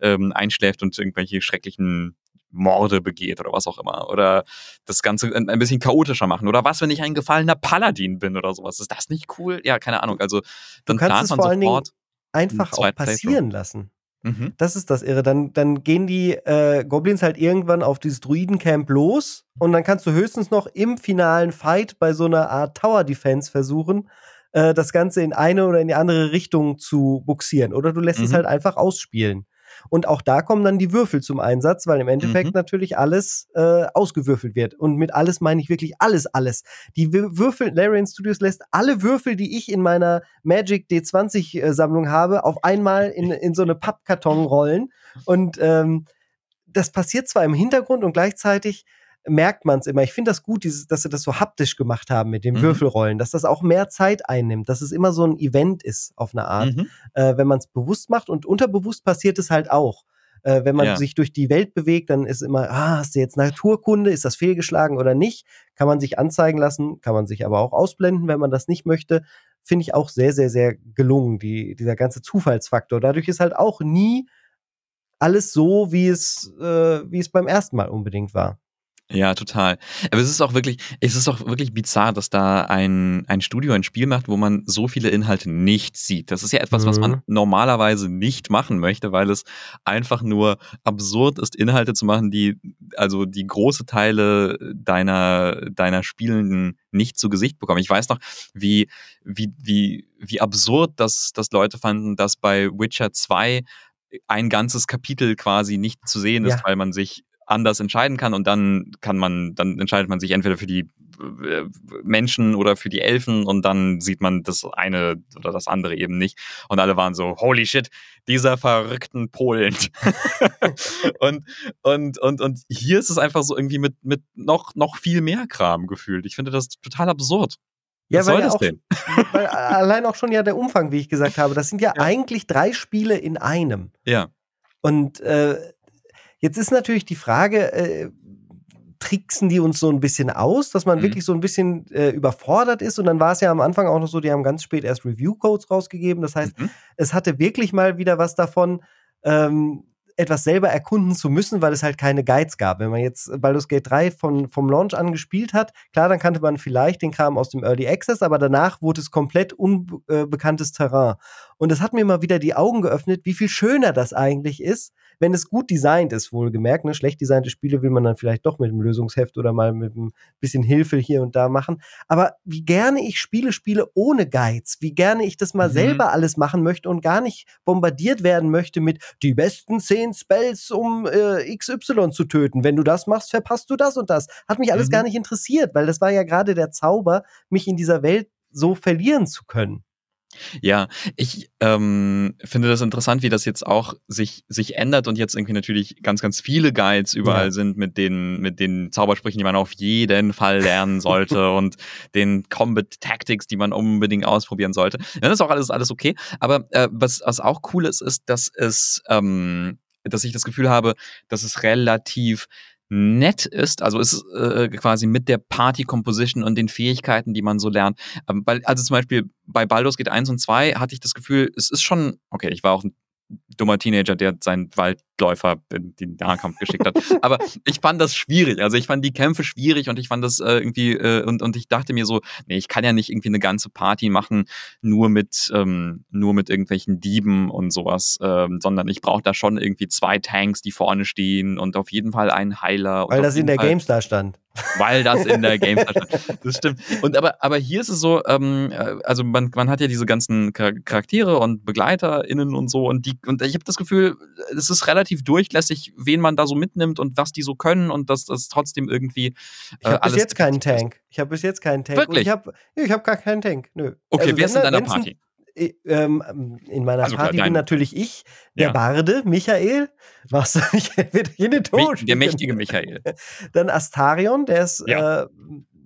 Speaker 2: ähm, einschläft und irgendwelche schrecklichen Morde begeht oder was auch immer. Oder das Ganze ein bisschen chaotischer machen. Oder was, wenn ich ein gefallener Paladin bin oder sowas. Ist das nicht cool? Ja, keine Ahnung. Also dann
Speaker 1: du kannst es vor allen Dingen einfach auch passieren lassen. Mhm. Das ist das Irre. Dann, dann gehen die äh, Goblins halt irgendwann auf dieses Druidencamp los und dann kannst du höchstens noch im finalen Fight bei so einer Art Tower Defense versuchen, äh, das Ganze in eine oder in die andere Richtung zu buxieren. Oder du lässt mhm. es halt einfach ausspielen. Und auch da kommen dann die Würfel zum Einsatz, weil im Endeffekt mhm. natürlich alles äh, ausgewürfelt wird. Und mit alles meine ich wirklich alles, alles. Die Würfel, Larian Studios lässt alle Würfel, die ich in meiner Magic D20-Sammlung äh, habe, auf einmal in, in so eine Pappkarton rollen. Und ähm, das passiert zwar im Hintergrund und gleichzeitig merkt man es immer. Ich finde das gut, dieses, dass sie das so haptisch gemacht haben mit den mhm. Würfelrollen, dass das auch mehr Zeit einnimmt, dass es immer so ein Event ist auf eine Art, mhm. äh, wenn man es bewusst macht und unterbewusst passiert es halt auch. Äh, wenn man ja. sich durch die Welt bewegt, dann ist immer, ah, hast du jetzt Naturkunde, ist das fehlgeschlagen oder nicht? Kann man sich anzeigen lassen, kann man sich aber auch ausblenden, wenn man das nicht möchte. Finde ich auch sehr, sehr, sehr gelungen, die, dieser ganze Zufallsfaktor. Dadurch ist halt auch nie alles so, wie es, äh, wie es beim ersten Mal unbedingt war.
Speaker 2: Ja, total. Aber es ist auch wirklich, es ist auch wirklich bizarr, dass da ein, ein Studio ein Spiel macht, wo man so viele Inhalte nicht sieht. Das ist ja etwas, mhm. was man mhm. normalerweise nicht machen möchte, weil es einfach nur absurd ist, Inhalte zu machen, die, also die große Teile deiner, deiner Spielenden nicht zu Gesicht bekommen. Ich weiß noch, wie, wie, wie, wie absurd das, das Leute fanden, dass bei Witcher 2 ein ganzes Kapitel quasi nicht zu sehen ist, ja. weil man sich anders entscheiden kann und dann kann man, dann entscheidet man sich entweder für die äh, Menschen oder für die Elfen und dann sieht man das eine oder das andere eben nicht. Und alle waren so, holy shit, dieser verrückten Polen. und, und, und, und hier ist es einfach so irgendwie mit, mit noch, noch viel mehr Kram gefühlt. Ich finde das total absurd.
Speaker 1: Ja, Was weil, ja auch, weil allein auch schon ja der Umfang, wie ich gesagt habe, das sind ja, ja. eigentlich drei Spiele in einem.
Speaker 2: Ja.
Speaker 1: Und äh, Jetzt ist natürlich die Frage, äh, tricksen die uns so ein bisschen aus, dass man mhm. wirklich so ein bisschen äh, überfordert ist. Und dann war es ja am Anfang auch noch so, die haben ganz spät erst Review-Codes rausgegeben. Das heißt, mhm. es hatte wirklich mal wieder was davon, ähm, etwas selber erkunden zu müssen, weil es halt keine Guides gab. Wenn man jetzt Baldur's Gate 3 von, vom Launch an gespielt hat, klar, dann kannte man vielleicht den Kram aus dem Early Access, aber danach wurde es komplett unbekanntes Terrain. Und es hat mir mal wieder die Augen geöffnet, wie viel schöner das eigentlich ist, wenn es gut designt ist, wohlgemerkt. Ne? Schlecht designte Spiele will man dann vielleicht doch mit einem Lösungsheft oder mal mit ein bisschen Hilfe hier und da machen. Aber wie gerne ich Spiele spiele ohne Guides, wie gerne ich das mal mhm. selber alles machen möchte und gar nicht bombardiert werden möchte mit die besten zehn Spells, um äh, XY zu töten. Wenn du das machst, verpasst du das und das. Hat mich alles mhm. gar nicht interessiert, weil das war ja gerade der Zauber, mich in dieser Welt so verlieren zu können.
Speaker 2: Ja, ich ähm, finde das interessant, wie das jetzt auch sich, sich ändert und jetzt irgendwie natürlich ganz, ganz viele Guides überall ja. sind mit den, mit den Zaubersprüchen, die man auf jeden Fall lernen sollte und den Combat Tactics, die man unbedingt ausprobieren sollte. Ja, das ist auch alles, alles okay. Aber äh, was, was auch cool ist, ist, dass es, ähm, dass ich das Gefühl habe, dass es relativ nett ist, also ist äh, quasi mit der Party Composition und den Fähigkeiten, die man so lernt. Ähm, weil, also zum Beispiel bei Baldur's Gate 1 und 2 hatte ich das Gefühl, es ist schon, okay, ich war auch ein dummer Teenager, der seinen Waldläufer in den Nahkampf geschickt hat. Aber ich fand das schwierig. Also ich fand die Kämpfe schwierig und ich fand das äh, irgendwie, äh, und, und ich dachte mir so, nee, ich kann ja nicht irgendwie eine ganze Party machen, nur mit, ähm, nur mit irgendwelchen Dieben und sowas, ähm, sondern ich brauche da schon irgendwie zwei Tanks, die vorne stehen und auf jeden Fall einen Heiler.
Speaker 1: Weil das in der
Speaker 2: Fall,
Speaker 1: GameStar stand
Speaker 2: weil das in der GameStar stand. Das stimmt. Und aber, aber hier ist es so, ähm, äh, also man, man hat ja diese ganzen Charaktere und BegleiterInnen und so und die, und ich habe das Gefühl, es ist relativ durchlässig, wen man da so mitnimmt und was die so können und dass das trotzdem irgendwie. Äh,
Speaker 1: ich habe bis jetzt keinen Tank. Ich habe bis jetzt keinen Tank.
Speaker 2: Wirklich?
Speaker 1: ich habe ich hab gar keinen Tank. Nö.
Speaker 2: Okay, also, wer ist in deiner Party?
Speaker 1: ähm, in meiner also Party klar, bin natürlich ich, der ja. Barde, Michael. Was wird hier eine
Speaker 2: Tod. Der mächtige Michael.
Speaker 1: Dann Astarion, der ist, ja. äh,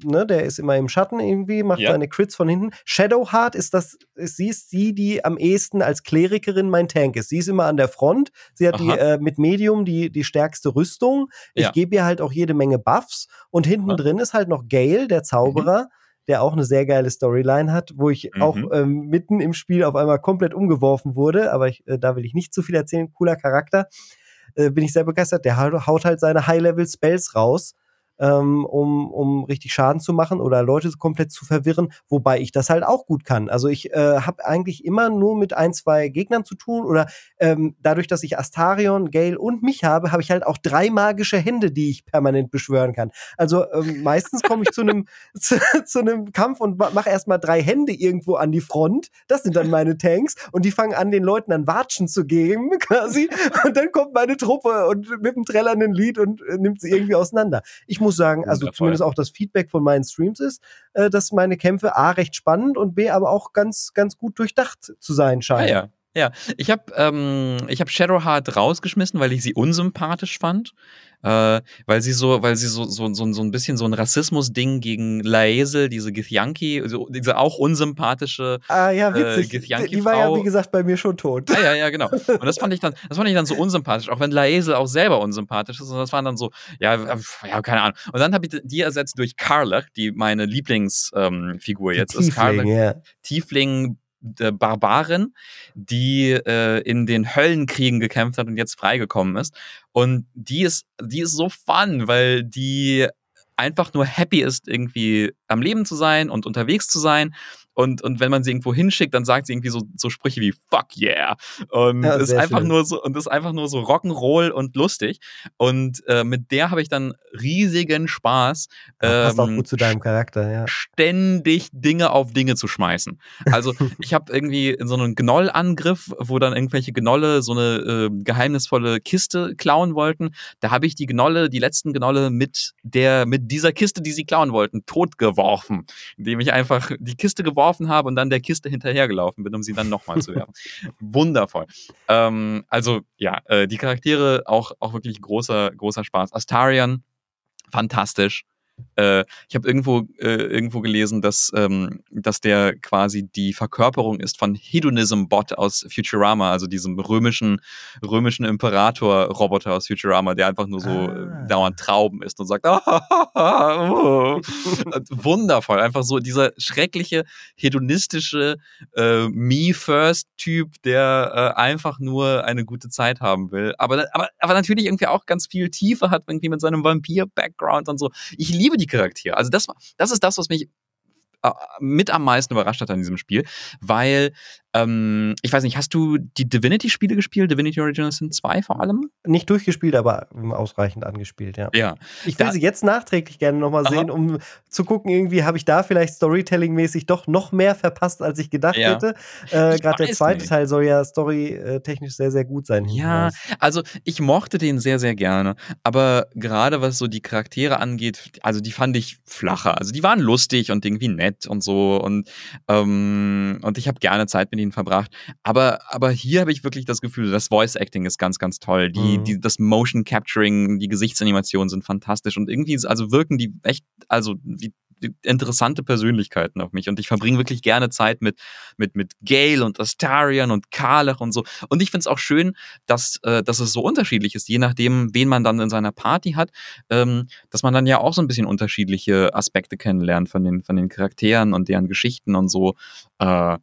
Speaker 1: ne, der ist immer im Schatten irgendwie, macht ja. seine Crits von hinten. Shadowheart ist das, ist, sie ist die, die am ehesten als Klerikerin mein Tank ist. Sie ist immer an der Front. Sie hat die äh, mit Medium die, die stärkste Rüstung. Ich ja. gebe ihr halt auch jede Menge Buffs. Und hinten Aha. drin ist halt noch Gale, der Zauberer. Mhm der auch eine sehr geile Storyline hat, wo ich mhm. auch ähm, mitten im Spiel auf einmal komplett umgeworfen wurde, aber ich, äh, da will ich nicht zu viel erzählen, cooler Charakter, äh, bin ich sehr begeistert. Der haut halt seine High-Level-Spells raus ähm, um, um richtig Schaden zu machen oder Leute komplett zu verwirren, wobei ich das halt auch gut kann. Also ich äh, habe eigentlich immer nur mit ein, zwei Gegnern zu tun oder ähm, dadurch, dass ich Astarion, Gale und mich habe, habe ich halt auch drei magische Hände, die ich permanent beschwören kann. Also ähm, meistens komme ich zu einem zu, zu einem Kampf und mache erstmal drei Hände irgendwo an die Front. Das sind dann meine Tanks und die fangen an, den Leuten dann Watschen zu geben quasi und dann kommt meine Truppe und mit einem trällernden Lied und äh, nimmt sie irgendwie auseinander. Ich muss muss sagen, also Wundervoll. zumindest auch das Feedback von meinen Streams ist, äh, dass meine Kämpfe A recht spannend und B aber auch ganz, ganz gut durchdacht zu sein ah scheinen.
Speaker 2: Ja, ja. Ja, ich habe ähm, hab Shadowheart rausgeschmissen, weil ich sie unsympathisch fand. Äh, weil sie so, weil sie so, so, so, so ein bisschen so ein Rassismus-Ding gegen Laezel, diese Githyanki, so, diese auch unsympathische
Speaker 1: ah, ja, äh, witzig. Äh, Githyanki Die war ja, wie gesagt, bei mir schon tot.
Speaker 2: Ja, ja, ja, genau. Und das fand ich dann, das fand ich dann so unsympathisch, auch wenn Laezel auch selber unsympathisch ist. Und das waren dann so, ja, ja, keine Ahnung. Und dann habe ich die ersetzt durch Karlach, die meine Lieblingsfigur ähm, jetzt
Speaker 1: Tiefling, ist. Karlach,
Speaker 2: yeah. Tiefling, äh, Barbarin, die äh, in den Höllenkriegen gekämpft hat und jetzt freigekommen ist. Und die ist, die ist so fun, weil die einfach nur happy ist, irgendwie am Leben zu sein und unterwegs zu sein und, und wenn man sie irgendwo hinschickt, dann sagt sie irgendwie so, so Sprüche wie Fuck yeah. Und ja, ist einfach schön. nur so, und ist einfach nur so Rock'n'Roll und lustig. Und äh, mit der habe ich dann riesigen Spaß.
Speaker 1: Ja, passt ähm, auch gut zu deinem Charakter, ja.
Speaker 2: Ständig Dinge auf Dinge zu schmeißen. Also ich habe irgendwie in so einen Gnoll-Angriff, wo dann irgendwelche Gnolle so eine äh, geheimnisvolle Kiste klauen wollten. Da habe ich die Gnolle, die letzten Gnolle mit der, mit dieser Kiste, die sie klauen wollten, totgeworfen. Indem ich einfach die Kiste geworfen geworfen habe und dann der Kiste hinterhergelaufen bin, um sie dann nochmal zu werfen. Wundervoll. Ähm, also ja, äh, die Charaktere auch, auch wirklich großer, großer Spaß. Astarion, fantastisch. Äh, ich habe irgendwo, äh, irgendwo gelesen, dass, ähm, dass der quasi die Verkörperung ist von Hedonism Bot aus Futurama, also diesem römischen, römischen Imperator-Roboter aus Futurama, der einfach nur so ah. dauernd Trauben isst und sagt, oh. wundervoll, einfach so dieser schreckliche, hedonistische äh, Me-First-Typ, der äh, einfach nur eine gute Zeit haben will, aber, aber, aber natürlich irgendwie auch ganz viel Tiefe hat, irgendwie mit seinem Vampir-Background und so. Ich liebe die Charaktere. Also das, das ist das, was mich äh, mit am meisten überrascht hat an diesem Spiel, weil ähm, ich weiß nicht, hast du die Divinity-Spiele gespielt? Divinity Original Sin 2 vor allem?
Speaker 1: Nicht durchgespielt, aber ausreichend angespielt, ja.
Speaker 2: Ja.
Speaker 1: Ich will da, sie jetzt nachträglich gerne nochmal sehen, um zu gucken, irgendwie habe ich da vielleicht Storytelling-mäßig doch noch mehr verpasst, als ich gedacht ja. hätte. Äh, Gerade der zweite nicht. Teil soll ja storytechnisch sehr, sehr gut sein.
Speaker 2: Ja, also ich mochte den sehr, sehr gerne. Aber gerade was so die Charaktere angeht, also die fand ich flacher. Also die waren lustig und irgendwie nett und so. Und, ähm, und ich habe gerne Zeit mit ihnen verbracht. Aber, aber hier habe ich wirklich das Gefühl, das Voice Acting ist ganz, ganz toll. Die, mhm. die, das Motion Capturing, die Gesichtsanimationen sind fantastisch und irgendwie, also wirken die echt, also wie interessante Persönlichkeiten auf mich und ich verbringe wirklich gerne Zeit mit, mit, mit Gale und Astarion und Karlach und so. Und ich finde es auch schön, dass, äh, dass es so unterschiedlich ist, je nachdem, wen man dann in seiner Party hat, ähm, dass man dann ja auch so ein bisschen unterschiedliche Aspekte kennenlernt von den, von den Charakteren und deren Geschichten und so. Äh,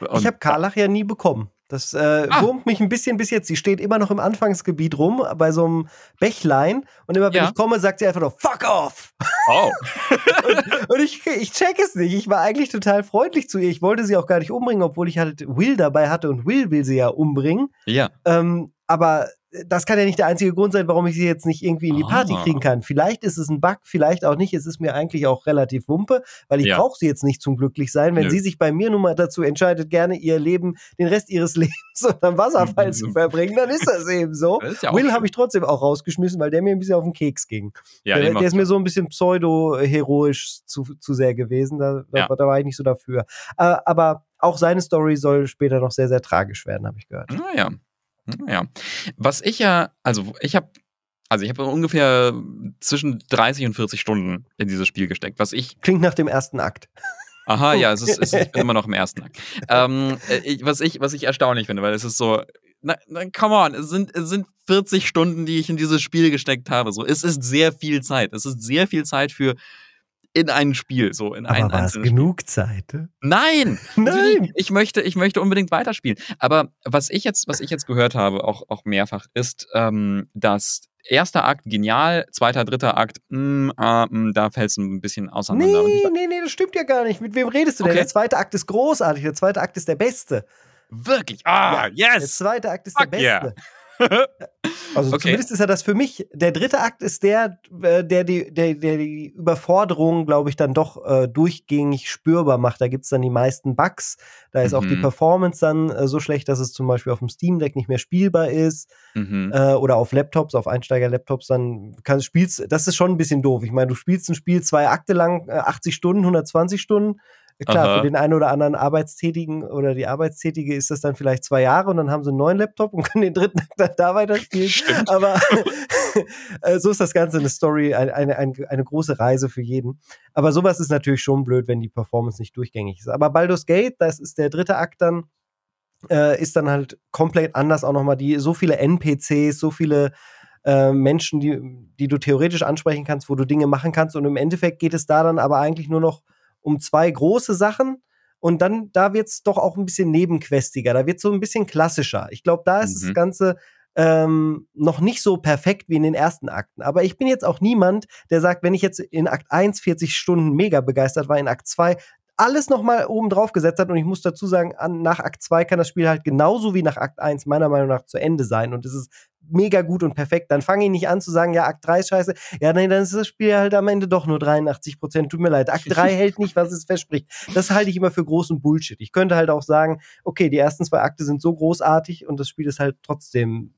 Speaker 1: und ich habe Karlach ja nie bekommen. Das äh, ah. wurmt mich ein bisschen bis jetzt. Sie steht immer noch im Anfangsgebiet rum, bei so einem Bächlein. Und immer wenn ja. ich komme, sagt sie einfach nur Fuck off! Oh. und, und ich, ich check es nicht. Ich war eigentlich total freundlich zu ihr. Ich wollte sie auch gar nicht umbringen, obwohl ich halt Will dabei hatte und Will will sie ja umbringen.
Speaker 2: Ja.
Speaker 1: Ähm, aber das kann ja nicht der einzige Grund sein, warum ich sie jetzt nicht irgendwie in die Party ah. kriegen kann. Vielleicht ist es ein Bug, vielleicht auch nicht. Es ist mir eigentlich auch relativ wumpe, weil ich ja. brauche sie jetzt nicht zum Glücklichsein. Wenn Nö. sie sich bei mir nun mal dazu entscheidet, gerne ihr Leben, den Rest ihres Lebens unterm Wasserfall zu verbringen, dann ist das eben so. Das ja Will habe ich trotzdem auch rausgeschmissen, weil der mir ein bisschen auf den Keks ging. Ja, der, der ist mir so ein bisschen pseudo-heroisch zu, zu sehr gewesen. Da, da, da war ich nicht so dafür. Äh, aber auch seine Story soll später noch sehr, sehr tragisch werden, habe ich gehört.
Speaker 2: Naja, ah, ja. Was ich ja, also ich habe also ich habe ungefähr zwischen 30 und 40 Stunden in dieses Spiel gesteckt, was ich.
Speaker 1: Klingt nach dem ersten Akt.
Speaker 2: Aha, ja, es ist, es ist, ich bin immer noch im ersten Akt. ähm, äh, ich, was, ich, was ich erstaunlich finde, weil es ist so, na, na, come on, es sind, es sind 40 Stunden, die ich in dieses Spiel gesteckt habe. So, es ist sehr viel Zeit. Es ist sehr viel Zeit für in ein Spiel, so in
Speaker 1: ein
Speaker 2: Aber
Speaker 1: genug. Zeit?
Speaker 2: Nein, nein. Ich möchte, ich möchte unbedingt weiterspielen. Aber was ich jetzt, was ich jetzt gehört habe, auch, auch mehrfach, ist, ähm, dass erster Akt genial, zweiter, dritter Akt, mh, äh, mh, da fällt es ein bisschen auseinander.
Speaker 1: Nee, nee, nee, das stimmt ja gar nicht. Mit wem redest du denn? Okay. Der zweite Akt ist großartig, der zweite Akt ist der beste.
Speaker 2: Wirklich? Ah, ja, yes!
Speaker 1: Der zweite Akt ist Fuck der beste. Yeah. Also okay. zumindest ist er das für mich. Der dritte Akt ist der, äh, der die, der, der die Überforderung, glaube ich, dann doch äh, durchgängig spürbar macht. Da gibt es dann die meisten Bugs. Da ist mhm. auch die mhm. Performance dann äh, so schlecht, dass es zum Beispiel auf dem Steam Deck nicht mehr spielbar ist. Mhm. Äh, oder auf Laptops, auf Einsteiger-Laptops, dann kannst spielst. Das ist schon ein bisschen doof. Ich meine, du spielst ein Spiel zwei Akte lang, 80 äh, Stunden, 120 Stunden Klar, Aha. für den einen oder anderen Arbeitstätigen oder die Arbeitstätige ist das dann vielleicht zwei Jahre und dann haben sie einen neuen Laptop und können den dritten dann da weiterspielen. Stimmt. Aber äh, so ist das Ganze eine Story, eine, eine, eine, große Reise für jeden. Aber sowas ist natürlich schon blöd, wenn die Performance nicht durchgängig ist. Aber Baldur's Gate, das ist der dritte Akt dann, äh, ist dann halt komplett anders auch nochmal. Die, so viele NPCs, so viele äh, Menschen, die, die du theoretisch ansprechen kannst, wo du Dinge machen kannst. Und im Endeffekt geht es da dann aber eigentlich nur noch um zwei große Sachen Und dann, da wird's doch auch ein bisschen nebenquestiger, da wird's so ein bisschen klassischer. Ich glaube, da ist mhm. das Ganze ähm, noch nicht so perfekt wie in den ersten Akten. Aber ich bin jetzt auch niemand, der sagt, wenn ich jetzt in Akt 1 40 Stunden mega begeistert war, in Akt 2 alles nochmal oben drauf gesetzt hat. Und ich muss dazu sagen, an, nach Akt 2 kann das Spiel halt genauso wie nach Akt 1 meiner Meinung nach zu Ende sein. Und es ist mega gut und perfekt. Dann fange ich nicht an zu sagen, ja, Akt 3 ist scheiße. Ja, nein, dann ist das Spiel halt am Ende doch nur 83 Prozent. Tut mir leid. Akt 3 hält nicht, was es verspricht. Das halte ich immer für großen Bullshit. Ich könnte halt auch sagen, okay, die ersten zwei Akte sind so großartig und das Spiel ist halt trotzdem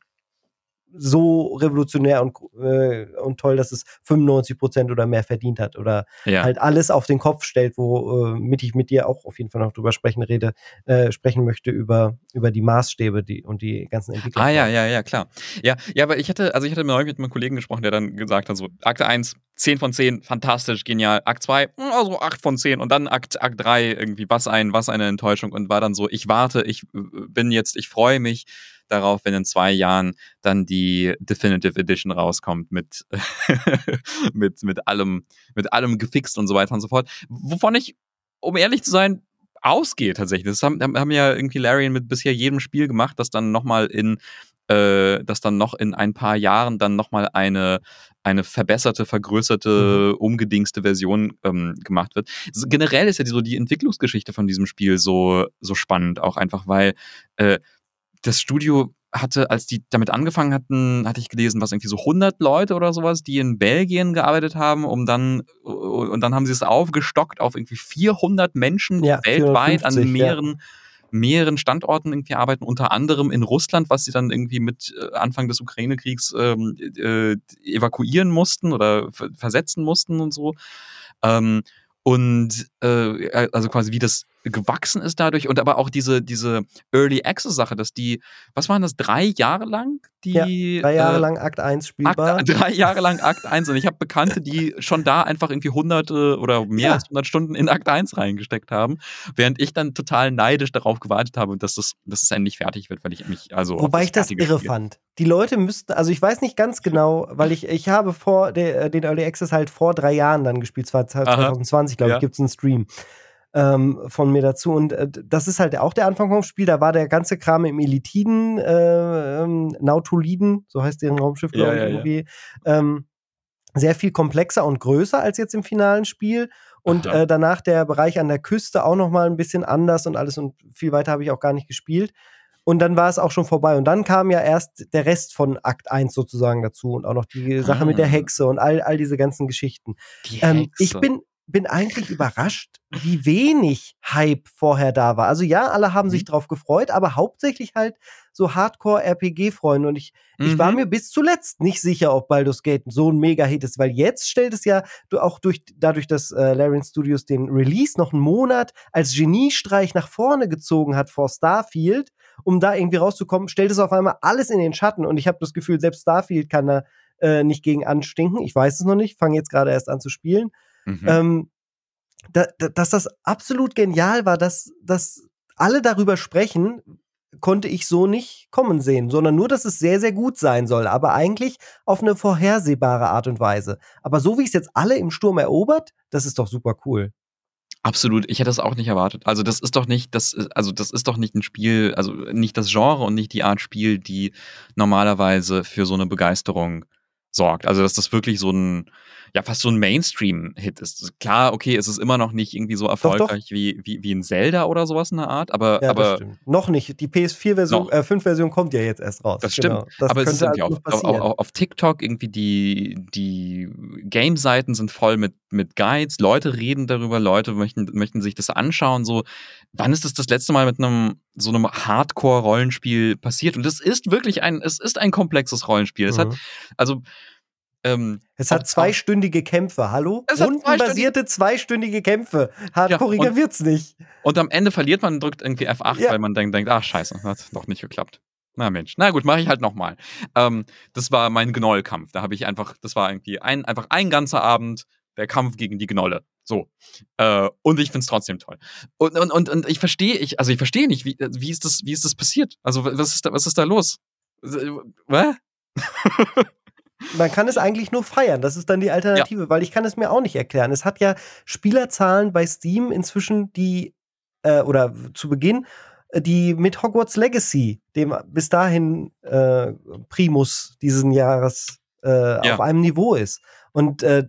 Speaker 1: so revolutionär und, äh, und toll, dass es 95 Prozent oder mehr verdient hat oder ja. halt alles auf den Kopf stellt, womit äh, ich mit dir auch auf jeden Fall noch drüber sprechen rede, äh, sprechen möchte über, über die Maßstäbe die, und die ganzen Entwicklungen.
Speaker 2: Ah ja, ja, ja, klar. Ja, ja, aber ich hatte, also ich hatte neulich mit einem Kollegen gesprochen, der dann gesagt hat, so Akte 1, 10 von 10, fantastisch, genial. Akt 2, also 8 von 10 und dann Akt, Akt 3, irgendwie, was ein, was eine Enttäuschung und war dann so, ich warte, ich äh, bin jetzt, ich freue mich darauf, wenn in zwei Jahren dann die Definitive Edition rauskommt mit, mit, mit allem, mit allem gefixt und so weiter und so fort. Wovon ich, um ehrlich zu sein, ausgehe tatsächlich. Das haben, haben ja irgendwie Larian mit bisher jedem Spiel gemacht, das dann nochmal in äh, dass dann noch in ein paar Jahren dann nochmal eine, eine verbesserte, vergrößerte, mhm. umgedingste Version ähm, gemacht wird. Generell ist ja die, so die Entwicklungsgeschichte von diesem Spiel so, so spannend, auch einfach, weil äh, das Studio hatte, als die damit angefangen hatten, hatte ich gelesen, was irgendwie so 100 Leute oder sowas, die in Belgien gearbeitet haben, um dann und dann haben sie es aufgestockt auf irgendwie 400 Menschen ja, weltweit 450, an mehreren ja. mehreren Standorten irgendwie arbeiten, unter anderem in Russland, was sie dann irgendwie mit äh, Anfang des Ukraine-Kriegs ähm, äh, evakuieren mussten oder versetzen mussten und so. Ähm, und äh, also quasi wie das gewachsen ist dadurch und aber auch diese, diese Early Access Sache, dass die, was waren das, drei Jahre lang? Die,
Speaker 1: ja, drei Jahre äh, lang Akt 1 spielbar.
Speaker 2: Akt, drei Jahre lang Akt 1 und ich habe Bekannte, die schon da einfach irgendwie hunderte oder mehr ja. als 100 Stunden in Akt 1 reingesteckt haben, während ich dann total neidisch darauf gewartet habe, dass das, dass es endlich fertig wird, weil ich mich also
Speaker 1: Wobei ich das irre Spiel. fand. Die Leute müssten, also ich weiß nicht ganz genau, weil ich, ich habe vor der, äh, den Early Access halt vor drei Jahren dann gespielt, 2020, glaube ich, gibt es einen Stream ähm, von mir dazu. Und äh, das ist halt auch der Anfang vom Spiel. Da war der ganze Kram im Elitiden, äh, ähm, Nautoliden, so heißt deren Raumschiff, glaube ich, ja, ja, irgendwie. Ähm, sehr viel komplexer und größer als jetzt im finalen Spiel. Und äh, danach der Bereich an der Küste auch noch mal ein bisschen anders und alles. Und viel weiter habe ich auch gar nicht gespielt. Und dann war es auch schon vorbei. Und dann kam ja erst der Rest von Akt 1 sozusagen dazu und auch noch die Sache ah. mit der ah. Hexe und all, all diese ganzen Geschichten. Die ähm, ich bin bin eigentlich überrascht, wie wenig Hype vorher da war. Also ja, alle haben mhm. sich drauf gefreut, aber hauptsächlich halt so Hardcore-RPG-Freunde. Und ich, mhm. ich war mhm. mir bis zuletzt nicht sicher, ob Baldur's Gate so ein Mega-Hit ist, weil jetzt stellt es ja auch durch, dadurch, dass äh, Larian Studios den Release noch einen Monat als Geniestreich nach vorne gezogen hat vor Starfield, um da irgendwie rauszukommen, stellt es auf einmal alles in den Schatten. Und ich habe das Gefühl, selbst Starfield kann da äh, nicht gegen anstinken. Ich weiß es noch nicht, fange jetzt gerade erst an zu spielen. Mhm. Ähm, da, da, dass das absolut genial war, dass, dass alle darüber sprechen, konnte ich so nicht kommen sehen, sondern nur, dass es sehr, sehr gut sein soll, aber eigentlich auf eine vorhersehbare Art und Weise. Aber so wie es jetzt alle im Sturm erobert, das ist doch super cool.
Speaker 2: Absolut, ich hätte das auch nicht erwartet. Also das ist doch nicht das, also das ist doch nicht ein Spiel, also nicht das Genre und nicht die Art Spiel, die normalerweise für so eine Begeisterung sorgt. Also dass das wirklich so ein ja fast so ein Mainstream-Hit ist. Klar, okay, es ist immer noch nicht irgendwie so erfolgreich doch, doch. Wie, wie, wie ein Zelda oder sowas in der Art, aber, ja, aber
Speaker 1: noch nicht. Die PS4-Version, äh, 5-Version kommt ja jetzt erst raus.
Speaker 2: Das stimmt. Genau. Das aber es ist irgendwie auf, auf, auf, auf, TikTok irgendwie die, die Game-Seiten sind voll mit, mit Guides, Leute reden darüber, Leute möchten, möchten sich das anschauen. So, wann ist das das letzte Mal mit einem so einem Hardcore-Rollenspiel passiert? Und es ist wirklich ein, es ist ein komplexes Rollenspiel. Es mhm. hat, also
Speaker 1: ähm, es hat zweistündige Kämpfe, hallo? Rundenbasierte zweistündige Kämpfe. Hardcoreiger ja, wird's nicht.
Speaker 2: Und am Ende verliert man und drückt irgendwie F8, ja. weil man denkt, denkt, ach scheiße, hat doch nicht geklappt. Na Mensch, na gut, mache ich halt nochmal. Ähm, das war mein Gnollkampf. Da habe ich einfach, das war irgendwie ein, einfach ein ganzer Abend der Kampf gegen die Gnolle. So. Äh, und ich finde es trotzdem toll. Und, und, und, und ich verstehe, ich, also ich verstehe nicht, wie, wie, ist das, wie ist das passiert? Also, was ist da, was ist da los? Was?
Speaker 1: Man kann es eigentlich nur feiern. Das ist dann die Alternative, ja. weil ich kann es mir auch nicht erklären. Es hat ja Spielerzahlen bei Steam inzwischen, die äh, oder zu Beginn, äh, die mit Hogwarts Legacy, dem bis dahin äh, Primus diesen Jahres, äh, ja. auf einem Niveau ist. Und äh,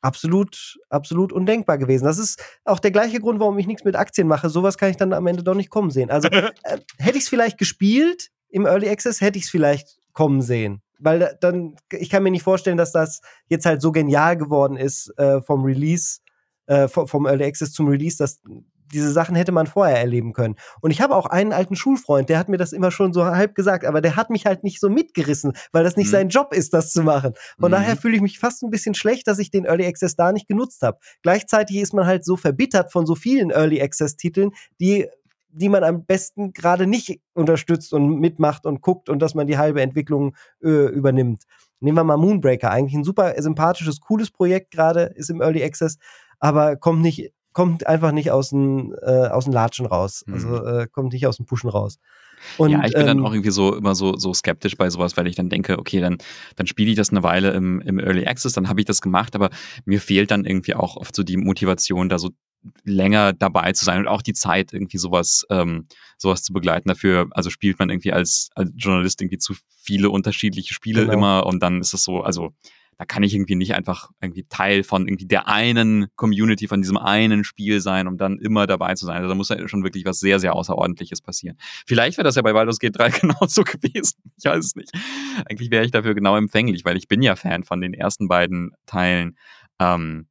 Speaker 1: absolut, absolut undenkbar gewesen. Das ist auch der gleiche Grund, warum ich nichts mit Aktien mache. Sowas kann ich dann am Ende doch nicht kommen sehen. Also äh, hätte ich es vielleicht gespielt im Early Access, hätte ich es vielleicht kommen sehen. Weil dann, ich kann mir nicht vorstellen, dass das jetzt halt so genial geworden ist äh, vom Release, äh, vom Early Access zum Release, dass diese Sachen hätte man vorher erleben können. Und ich habe auch einen alten Schulfreund, der hat mir das immer schon so halb gesagt, aber der hat mich halt nicht so mitgerissen, weil das nicht mhm. sein Job ist, das zu machen. Von mhm. daher fühle ich mich fast ein bisschen schlecht, dass ich den Early Access da nicht genutzt habe. Gleichzeitig ist man halt so verbittert von so vielen Early Access Titeln, die die man am besten gerade nicht unterstützt und mitmacht und guckt und dass man die halbe Entwicklung äh, übernimmt. Nehmen wir mal Moonbreaker, eigentlich ein super sympathisches, cooles Projekt gerade, ist im Early Access, aber kommt nicht kommt einfach nicht aus dem, äh, aus dem Latschen raus. Also mhm. äh, kommt nicht aus dem Pushen raus.
Speaker 2: Und, ja, ich bin ähm, dann auch irgendwie so immer so, so skeptisch bei sowas, weil ich dann denke, okay, dann, dann spiele ich das eine Weile im, im Early Access, dann habe ich das gemacht, aber mir fehlt dann irgendwie auch oft so die Motivation, da so länger dabei zu sein und auch die Zeit, irgendwie sowas, ähm, sowas zu begleiten. Dafür, also spielt man irgendwie als, als Journalist irgendwie zu viele unterschiedliche Spiele genau. immer und dann ist es so, also da kann ich irgendwie nicht einfach irgendwie Teil von irgendwie der einen Community, von diesem einen Spiel sein, um dann immer dabei zu sein. Also da muss ja schon wirklich was sehr, sehr Außerordentliches passieren. Vielleicht wäre das ja bei Baldur's Gate 3 genauso gewesen. Ich weiß es nicht. Eigentlich wäre ich dafür genau empfänglich, weil ich bin ja Fan von den ersten beiden Teilen. Ähm,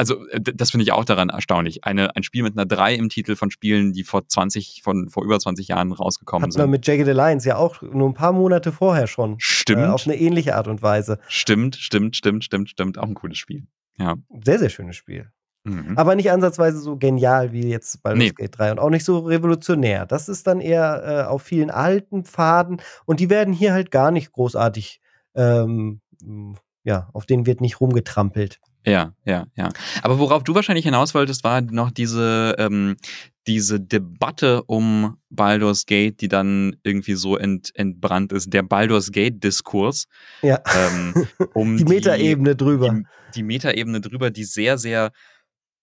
Speaker 2: also äh, das finde ich auch daran erstaunlich. Eine, ein Spiel mit einer 3 im Titel von Spielen, die vor 20, von vor über 20 Jahren rausgekommen Hatten sind.
Speaker 1: wir mit Jagged Alliance ja auch nur ein paar Monate vorher schon.
Speaker 2: Stimmt. Äh,
Speaker 1: auf eine ähnliche Art und Weise.
Speaker 2: Stimmt, stimmt, stimmt, stimmt, stimmt. Auch ein cooles Spiel. Ja.
Speaker 1: Sehr, sehr schönes Spiel. Mhm. Aber nicht ansatzweise so genial wie jetzt Baldur's nee. Gate 3 und auch nicht so revolutionär. Das ist dann eher äh, auf vielen alten Pfaden und die werden hier halt gar nicht großartig, ähm, ja, auf denen wird nicht rumgetrampelt.
Speaker 2: Ja, ja, ja. Aber worauf du wahrscheinlich hinaus wolltest, war noch diese, ähm, diese Debatte um Baldur's Gate, die dann irgendwie so ent, entbrannt ist, der Baldur's Gate-Diskurs.
Speaker 1: Ja. Ähm, um die Metaebene drüber.
Speaker 2: Die, die Metaebene drüber, die sehr, sehr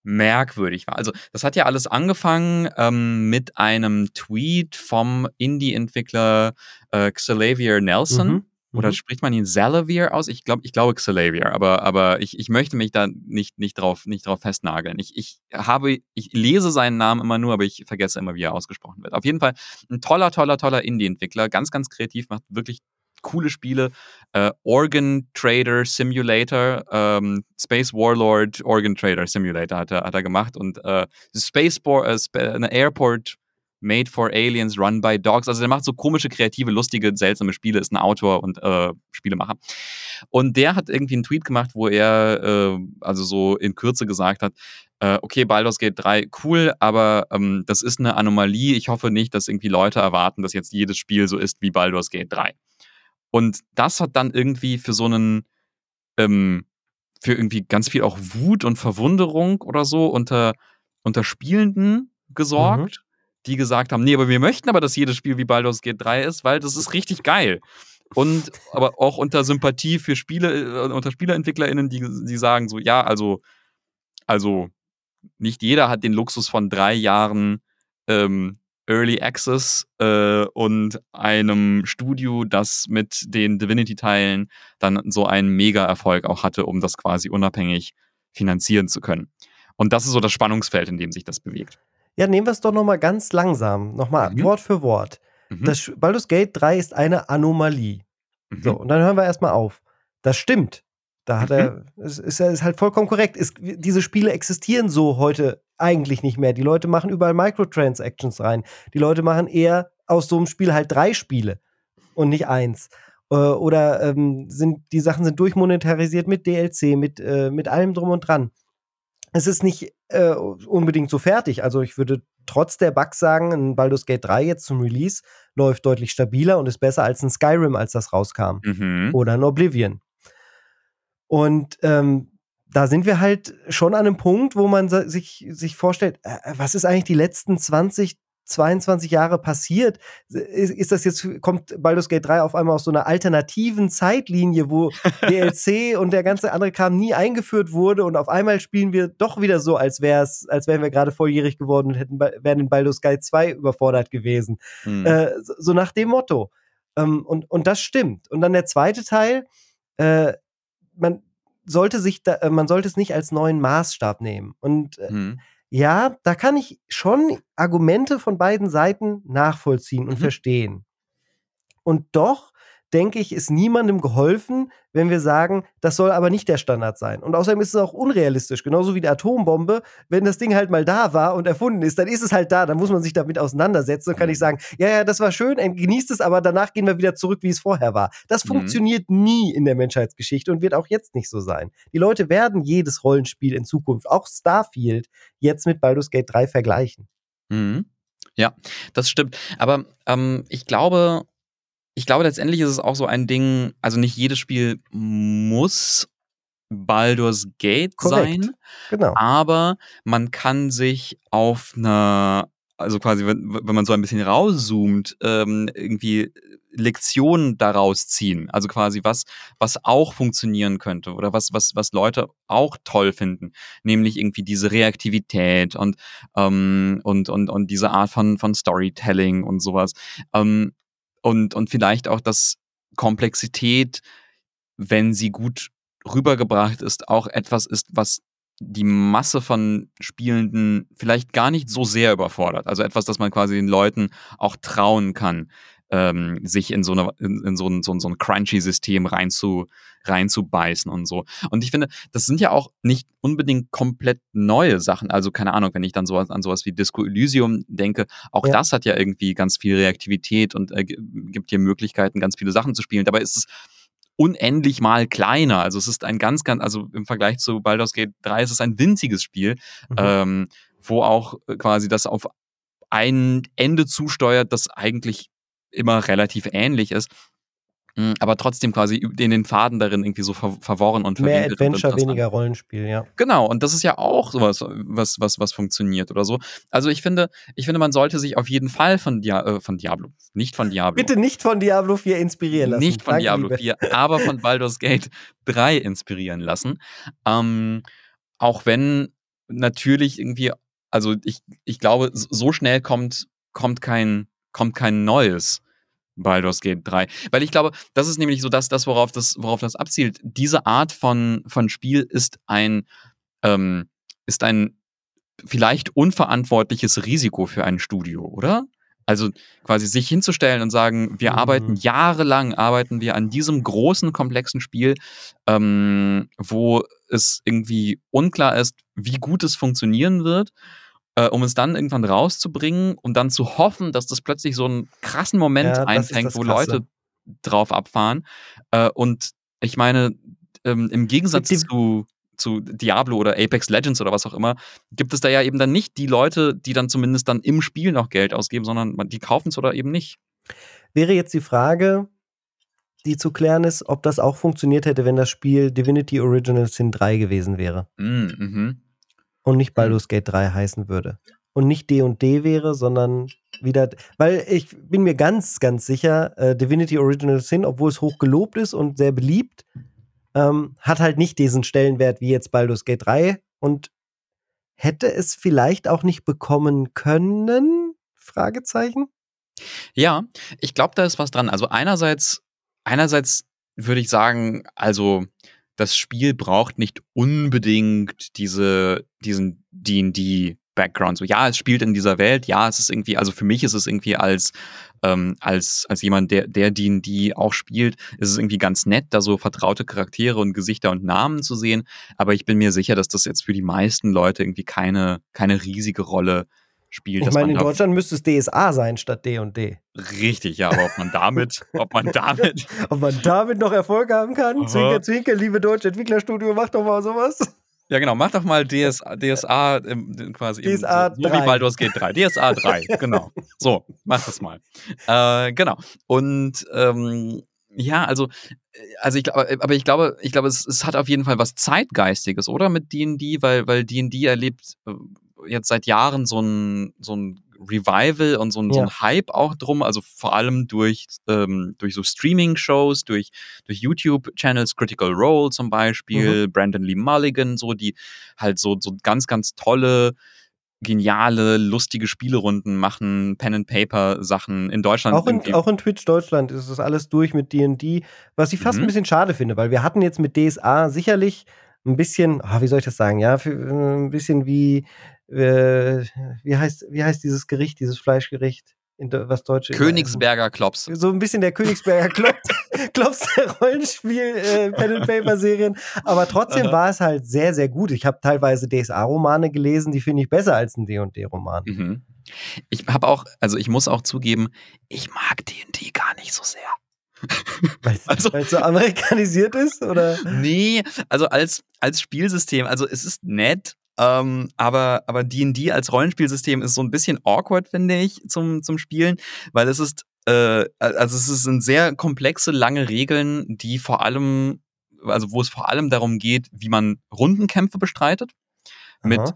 Speaker 2: merkwürdig war. Also das hat ja alles angefangen ähm, mit einem Tweet vom Indie-Entwickler äh, Xavier Nelson. Mhm oder mhm. spricht man ihn Xalavier aus? Ich glaube, ich glaube Xalavier, aber, aber ich, ich möchte mich da nicht, nicht, drauf, nicht drauf festnageln. Ich, ich habe, ich lese seinen Namen immer nur, aber ich vergesse immer, wie er ausgesprochen wird. Auf jeden Fall ein toller, toller, toller Indie-Entwickler, ganz, ganz kreativ, macht wirklich coole Spiele. Äh, Organ Trader Simulator, ähm, Space Warlord Organ Trader Simulator hat er, hat er gemacht und äh, Spaceport, äh, eine Airport Made for Aliens, Run by Dogs. Also der macht so komische, kreative, lustige, seltsame Spiele, ist ein Autor und äh, Spielemacher. Und der hat irgendwie einen Tweet gemacht, wo er äh, also so in Kürze gesagt hat, äh, okay, Baldur's Gate 3, cool, aber ähm, das ist eine Anomalie. Ich hoffe nicht, dass irgendwie Leute erwarten, dass jetzt jedes Spiel so ist wie Baldur's Gate 3. Und das hat dann irgendwie für so einen, ähm, für irgendwie ganz viel auch Wut und Verwunderung oder so unter, unter Spielenden gesorgt. Mhm die gesagt haben, nee, aber wir möchten aber, dass jedes Spiel wie Baldur's Gate 3 ist, weil das ist richtig geil. Und aber auch unter Sympathie für Spiele, äh, unter SpielerentwicklerInnen, die, die sagen so, ja, also, also nicht jeder hat den Luxus von drei Jahren ähm, Early Access äh, und einem Studio, das mit den Divinity-Teilen dann so einen Mega-Erfolg auch hatte, um das quasi unabhängig finanzieren zu können. Und das ist so das Spannungsfeld, in dem sich das bewegt.
Speaker 1: Ja, nehmen wir es doch nochmal ganz langsam. Nochmal mhm. Wort für Wort. Mhm. Das Baldur's Gate 3 ist eine Anomalie. Mhm. So, und dann hören wir erstmal auf. Das stimmt. Da hat er, mhm. es ist, ist, halt vollkommen korrekt. Es, diese Spiele existieren so heute eigentlich nicht mehr. Die Leute machen überall Microtransactions rein. Die Leute machen eher aus so einem Spiel halt drei Spiele und nicht eins. Äh, oder ähm, sind, die Sachen sind durchmonetarisiert mit DLC, mit, äh, mit allem drum und dran es ist nicht äh, unbedingt so fertig. Also ich würde trotz der Bugs sagen, ein Baldur's Gate 3 jetzt zum Release läuft deutlich stabiler und ist besser als ein Skyrim, als das rauskam. Mhm. Oder ein Oblivion. Und ähm, da sind wir halt schon an einem Punkt, wo man sich, sich vorstellt, äh, was ist eigentlich die letzten 20, 22 Jahre passiert? Ist, ist, das jetzt, kommt Baldur's Gate 3 auf einmal aus so einer alternativen Zeitlinie, wo DLC und der ganze andere Kram nie eingeführt wurde und auf einmal spielen wir doch wieder so, als wär's, als wären wir gerade volljährig geworden und hätten, wären in Baldur's Gate 2 überfordert gewesen. Mhm. Äh, so nach dem Motto. Ähm, und, und das stimmt. Und dann der zweite Teil, äh, man sollte sich da, äh, man sollte es nicht als neuen Maßstab nehmen. Und äh, mhm. Ja, da kann ich schon Argumente von beiden Seiten nachvollziehen und mhm. verstehen. Und doch denke ich, ist niemandem geholfen, wenn wir sagen, das soll aber nicht der Standard sein. Und außerdem ist es auch unrealistisch, genauso wie die Atombombe. Wenn das Ding halt mal da war und erfunden ist, dann ist es halt da, dann muss man sich damit auseinandersetzen und kann ich sagen, ja, ja, das war schön, genießt es, aber danach gehen wir wieder zurück, wie es vorher war. Das mhm. funktioniert nie in der Menschheitsgeschichte und wird auch jetzt nicht so sein. Die Leute werden jedes Rollenspiel in Zukunft, auch Starfield, jetzt mit Baldur's Gate 3 vergleichen.
Speaker 2: Mhm. Ja, das stimmt. Aber ähm, ich glaube, ich glaube, letztendlich ist es auch so ein Ding, also nicht jedes Spiel muss Baldur's Gate Korrekt. sein. Genau. Aber man kann sich auf einer, also quasi, wenn, wenn man so ein bisschen rauszoomt, ähm, irgendwie Lektionen daraus ziehen. Also quasi was, was auch funktionieren könnte oder was, was, was Leute auch toll finden. Nämlich irgendwie diese Reaktivität und, ähm, und, und, und diese Art von, von Storytelling und sowas. Ähm, und, und vielleicht auch, dass Komplexität, wenn sie gut rübergebracht ist, auch etwas ist, was die Masse von Spielenden vielleicht gar nicht so sehr überfordert. Also etwas, das man quasi den Leuten auch trauen kann ähm, sich in so, eine, in, in so ein, so ein, so ein crunchy-System reinzu, reinzubeißen und so. Und ich finde, das sind ja auch nicht unbedingt komplett neue Sachen. Also keine Ahnung, wenn ich dann sowas an sowas wie Disco Elysium denke, auch ja. das hat ja irgendwie ganz viel Reaktivität und äh, gibt dir Möglichkeiten, ganz viele Sachen zu spielen. Dabei ist es unendlich mal kleiner. Also es ist ein ganz, ganz, also im Vergleich zu Baldur's Gate 3 ist es ein winziges Spiel, mhm. ähm, wo auch quasi das auf ein Ende zusteuert, das eigentlich immer relativ ähnlich ist. Hm, aber trotzdem quasi in den Faden darin irgendwie so ver verworren und
Speaker 1: Mehr Adventure, und weniger Rollenspiel, ja.
Speaker 2: Genau, und das ist ja auch sowas, was, was, was funktioniert oder so. Also ich finde, ich finde, man sollte sich auf jeden Fall von, Dia äh, von Diablo, nicht von Diablo.
Speaker 1: Bitte nicht von Diablo 4 inspirieren lassen.
Speaker 2: Nicht von Danke, Diablo Liebe. 4, aber von Baldur's Gate 3 inspirieren lassen. Ähm, auch wenn natürlich irgendwie, also ich, ich glaube, so schnell kommt, kommt kein kommt kein neues Baldur's Gate 3. Weil ich glaube, das ist nämlich so das, das worauf das, worauf das abzielt. Diese Art von, von Spiel ist ein, ähm, ist ein vielleicht unverantwortliches Risiko für ein Studio, oder? Also quasi sich hinzustellen und sagen, wir mhm. arbeiten jahrelang, arbeiten wir an diesem großen, komplexen Spiel, ähm, wo es irgendwie unklar ist, wie gut es funktionieren wird äh, um es dann irgendwann rauszubringen und dann zu hoffen, dass das plötzlich so einen krassen Moment ja, einfängt, wo Leute drauf abfahren. Äh, und ich meine, ähm, im Gegensatz zu, zu Diablo oder Apex Legends oder was auch immer, gibt es da ja eben dann nicht die Leute, die dann zumindest dann im Spiel noch Geld ausgeben, sondern die kaufen es oder eben nicht.
Speaker 1: Wäre jetzt die Frage, die zu klären ist, ob das auch funktioniert hätte, wenn das Spiel Divinity Original Sin 3 gewesen wäre. Mm, mhm und nicht mhm. Baldur's Gate 3 heißen würde. Und nicht D und D wäre, sondern wieder, weil ich bin mir ganz, ganz sicher, äh, Divinity Original Sin, obwohl es hoch gelobt ist und sehr beliebt, ähm, hat halt nicht diesen Stellenwert wie jetzt Baldur's Gate 3 und hätte es vielleicht auch nicht bekommen können? Fragezeichen.
Speaker 2: Ja, ich glaube, da ist was dran. Also einerseits, einerseits würde ich sagen, also das Spiel braucht nicht unbedingt diese, diesen D&D Background. So, ja, es spielt in dieser Welt, ja, es ist irgendwie, also für mich ist es irgendwie als, ähm, als, als jemand, der, der D&D auch spielt, ist es irgendwie ganz nett, da so vertraute Charaktere und Gesichter und Namen zu sehen. Aber ich bin mir sicher, dass das jetzt für die meisten Leute irgendwie keine, keine riesige Rolle spielt.
Speaker 1: Ich meine, in Deutschland müsste es DSA sein statt D&D.
Speaker 2: Richtig, ja, aber ob man damit, ob man damit,
Speaker 1: ob man damit noch Erfolg haben kann? Aha. Zwinker, zwinker, liebe deutsche Entwicklerstudio, mach doch mal sowas.
Speaker 2: Ja, genau, mach doch mal DSA, DSA im, quasi
Speaker 1: DSA
Speaker 2: im, so, so wie Baldur's Gate 3. DSA 3, genau. So, mach das mal. Äh, genau. Und ähm, ja, also, also ich glaube, aber ich glaube, ich glaube, es, es hat auf jeden Fall was Zeitgeistiges, oder? Mit D&D, weil, weil D&D erlebt äh, jetzt seit Jahren so ein, so ein Revival und so ein, ja. so ein Hype auch drum, also vor allem durch, ähm, durch so Streaming-Shows, durch, durch YouTube-Channels, Critical Role zum Beispiel, mhm. Brandon Lee Mulligan, so, die halt so, so ganz, ganz tolle geniale, lustige Spielerunden machen, Pen-and-Paper-Sachen in Deutschland.
Speaker 1: Auch in, auch in Twitch Deutschland ist das alles durch mit D&D, was ich fast mhm. ein bisschen schade finde, weil wir hatten jetzt mit DSA sicherlich ein bisschen, oh, wie soll ich das sagen, ja, für, ein bisschen wie, äh, wie heißt, wie heißt dieses Gericht, dieses Fleischgericht? in was Deutsche.
Speaker 2: Königsberger Klops.
Speaker 1: So ein bisschen der Königsberger Klops, Klops der Rollenspiel äh, aber trotzdem war es halt sehr sehr gut. Ich habe teilweise DSA Romane gelesen, die finde ich besser als ein D&D Roman. Mhm.
Speaker 2: Ich habe auch, also ich muss auch zugeben, ich mag D&D gar nicht so sehr.
Speaker 1: Weil es also, so amerikanisiert ist, oder?
Speaker 2: Nee, also als, als Spielsystem, also es ist nett, ähm, aber aber D&D als Rollenspielsystem ist so ein bisschen awkward, finde ich, zum, zum Spielen, weil es ist, äh, also es sind sehr komplexe, lange Regeln, die vor allem, also wo es vor allem darum geht, wie man Rundenkämpfe bestreitet. Aha. Mit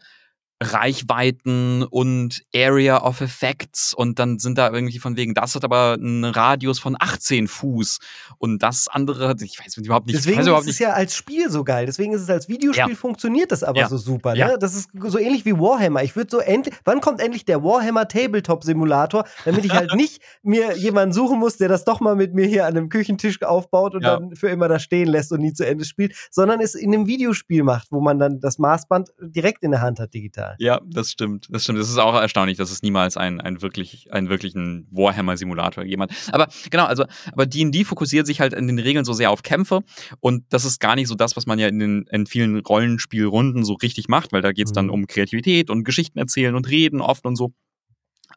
Speaker 2: Reichweiten und Area of Effects und dann sind da irgendwie von wegen, das hat aber einen Radius von 18 Fuß und das andere, ich weiß überhaupt nicht.
Speaker 1: Deswegen
Speaker 2: überhaupt
Speaker 1: ist es ja als Spiel so geil, deswegen ist es als Videospiel ja. funktioniert das aber ja. so super. Ne? Ja. Das ist so ähnlich wie Warhammer. Ich würde so endlich, wann kommt endlich der Warhammer Tabletop Simulator, damit ich halt nicht mir jemanden suchen muss, der das doch mal mit mir hier an einem Küchentisch aufbaut und dann für immer da stehen lässt und nie zu Ende spielt, sondern es in einem Videospiel macht, wo man dann das Maßband direkt in der Hand hat digital.
Speaker 2: Ja, das stimmt. Das stimmt. Das ist auch erstaunlich, dass es niemals einen, einen, wirklich, einen wirklichen Warhammer-Simulator gegeben hat. Aber genau, also, aber D&D fokussiert sich halt in den Regeln so sehr auf Kämpfe und das ist gar nicht so das, was man ja in, den, in vielen Rollenspielrunden so richtig macht, weil da geht es dann mhm. um Kreativität und Geschichten erzählen und reden oft und so.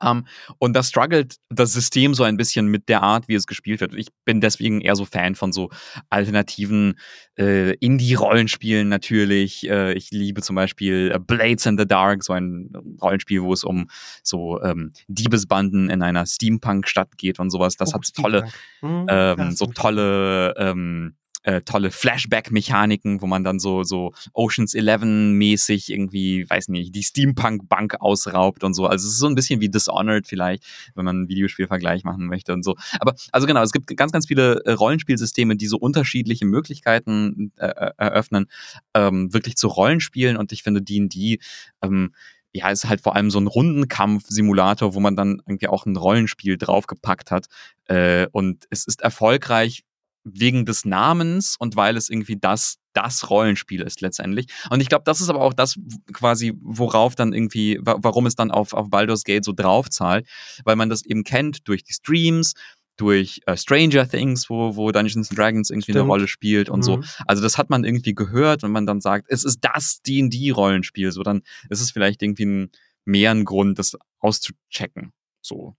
Speaker 2: Um, und da struggelt das System so ein bisschen mit der Art, wie es gespielt wird. Ich bin deswegen eher so Fan von so alternativen äh, Indie-Rollenspielen natürlich. Äh, ich liebe zum Beispiel äh, Blades in the Dark, so ein Rollenspiel, wo es um so ähm, Diebesbanden in einer Steampunk-Stadt geht und sowas. Das oh, hat tolle, mhm, ähm, so tolle ähm, äh, tolle Flashback-Mechaniken, wo man dann so, so Oceans 11-mäßig irgendwie, weiß nicht, die Steampunk-Bank ausraubt und so. Also es ist so ein bisschen wie Dishonored vielleicht, wenn man einen Videospielvergleich machen möchte und so. Aber also genau, es gibt ganz, ganz viele äh, Rollenspielsysteme, die so unterschiedliche Möglichkeiten äh, äh eröffnen, ähm, wirklich zu Rollenspielen und ich finde D&D ähm, ja, ist halt vor allem so ein Rundenkampf-Simulator, wo man dann irgendwie auch ein Rollenspiel draufgepackt hat. Äh, und es ist erfolgreich, wegen des Namens und weil es irgendwie das das Rollenspiel ist letztendlich. Und ich glaube, das ist aber auch das quasi, worauf dann irgendwie, warum es dann auf, auf Baldur's Gate so draufzahlt, weil man das eben kennt durch die Streams, durch äh, Stranger Things, wo, wo Dungeons and Dragons irgendwie Stimmt. eine Rolle spielt und mhm. so. Also das hat man irgendwie gehört und man dann sagt, es ist das D&D-Rollenspiel, so dann ist es vielleicht irgendwie ein, mehr ein Grund, das auszuchecken. So.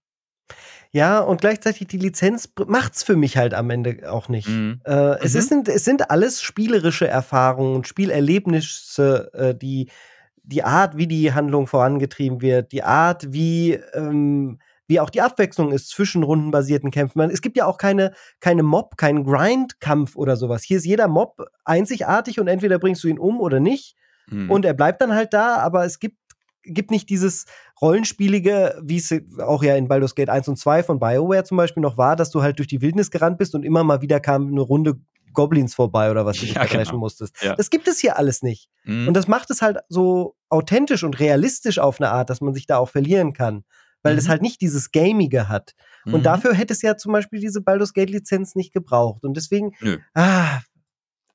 Speaker 1: Ja, und gleichzeitig die Lizenz macht's für mich halt am Ende auch nicht. Mhm. Äh, es, mhm. ist, es sind alles spielerische Erfahrungen und Spielerlebnisse, äh, die die Art, wie die Handlung vorangetrieben wird, die Art, wie ähm, wie auch die Abwechslung ist zwischen rundenbasierten Kämpfen. Es gibt ja auch keine, keine Mob, keinen Grind-Kampf oder sowas. Hier ist jeder Mob einzigartig und entweder bringst du ihn um oder nicht. Mhm. Und er bleibt dann halt da, aber es gibt gibt nicht dieses Rollenspielige, wie es auch ja in Baldur's Gate 1 und 2 von BioWare zum Beispiel noch war, dass du halt durch die Wildnis gerannt bist und immer mal wieder kam eine Runde Goblins vorbei oder was du ja, genau. musstest. Ja. Das gibt es hier alles nicht. Mhm. Und das macht es halt so authentisch und realistisch auf eine Art, dass man sich da auch verlieren kann. Weil mhm. es halt nicht dieses Gamige hat. Mhm. Und dafür hätte es ja zum Beispiel diese Baldur's Gate Lizenz nicht gebraucht. Und deswegen, ah,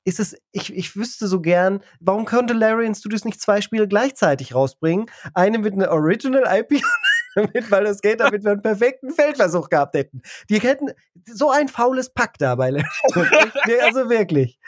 Speaker 1: ist es, ich, ich wüsste so gern, warum könnte Larian Studios nicht zwei Spiele gleichzeitig rausbringen? Eine mit einer Original IP und mit Baldur's Gate, damit wir einen perfekten Feldversuch gehabt hätten. Die hätten so ein faules Pack da bei Larian. also wirklich.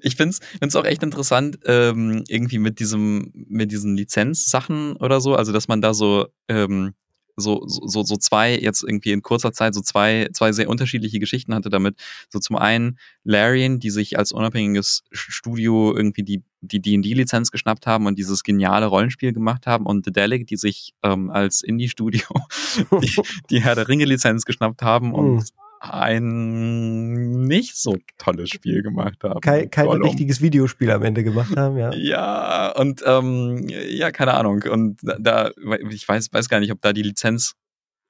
Speaker 2: Ich finde es auch echt interessant, ähm, irgendwie mit diesem, mit diesen Lizenzsachen oder so, also dass man da so ähm, so, so, so zwei, jetzt irgendwie in kurzer Zeit, so zwei, zwei sehr unterschiedliche Geschichten hatte damit. So zum einen Larian, die sich als unabhängiges Studio irgendwie die die D&D-Lizenz geschnappt haben und dieses geniale Rollenspiel gemacht haben und The Delic, die sich ähm, als Indie-Studio die, die Herr der Ringe-Lizenz geschnappt haben und mhm ein nicht so tolles Spiel gemacht haben.
Speaker 1: Kein, kein richtiges Videospiel am Ende gemacht haben, ja.
Speaker 2: Ja, und ähm, ja, keine Ahnung. Und da, ich weiß, weiß gar nicht, ob da die Lizenz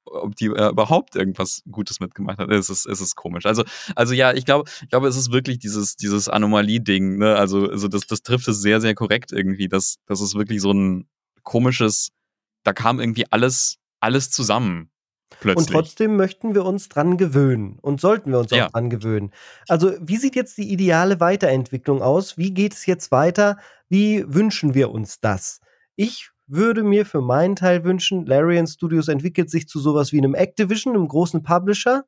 Speaker 2: ob die äh, überhaupt irgendwas Gutes mitgemacht hat. Es ist, es ist komisch. Also, also ja, ich glaube, ich glaube, es ist wirklich dieses, dieses Anomalie-Ding, ne? Also, also das, das trifft es sehr, sehr korrekt irgendwie. Das, das ist wirklich so ein komisches, da kam irgendwie alles, alles zusammen. Plötzlich.
Speaker 1: Und trotzdem möchten wir uns dran gewöhnen und sollten wir uns auch ja. dran gewöhnen. Also, wie sieht jetzt die ideale Weiterentwicklung aus? Wie geht es jetzt weiter? Wie wünschen wir uns das? Ich würde mir für meinen Teil wünschen, Larian Studios entwickelt sich zu sowas wie einem Activision, einem großen Publisher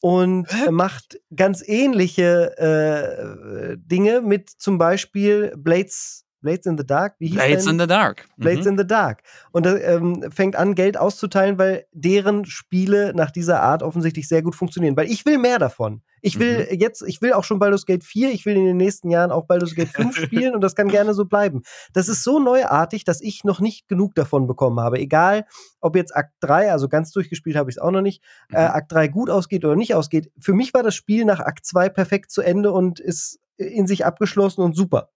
Speaker 1: und Hä? macht ganz ähnliche äh, Dinge mit zum Beispiel Blades Blades in the Dark,
Speaker 2: wie hieß Blades denn? in the Dark.
Speaker 1: Blades mhm. in the Dark. Und ähm, fängt an, Geld auszuteilen, weil deren Spiele nach dieser Art offensichtlich sehr gut funktionieren. Weil ich will mehr davon. Ich will mhm. jetzt, ich will auch schon Baldur's Gate 4, ich will in den nächsten Jahren auch Baldur's Gate 5 spielen und das kann gerne so bleiben. Das ist so neuartig, dass ich noch nicht genug davon bekommen habe. Egal, ob jetzt Akt 3, also ganz durchgespielt habe ich es auch noch nicht, äh, mhm. äh, Akt 3 gut ausgeht oder nicht ausgeht. Für mich war das Spiel nach Akt 2 perfekt zu Ende und ist in sich abgeschlossen und super.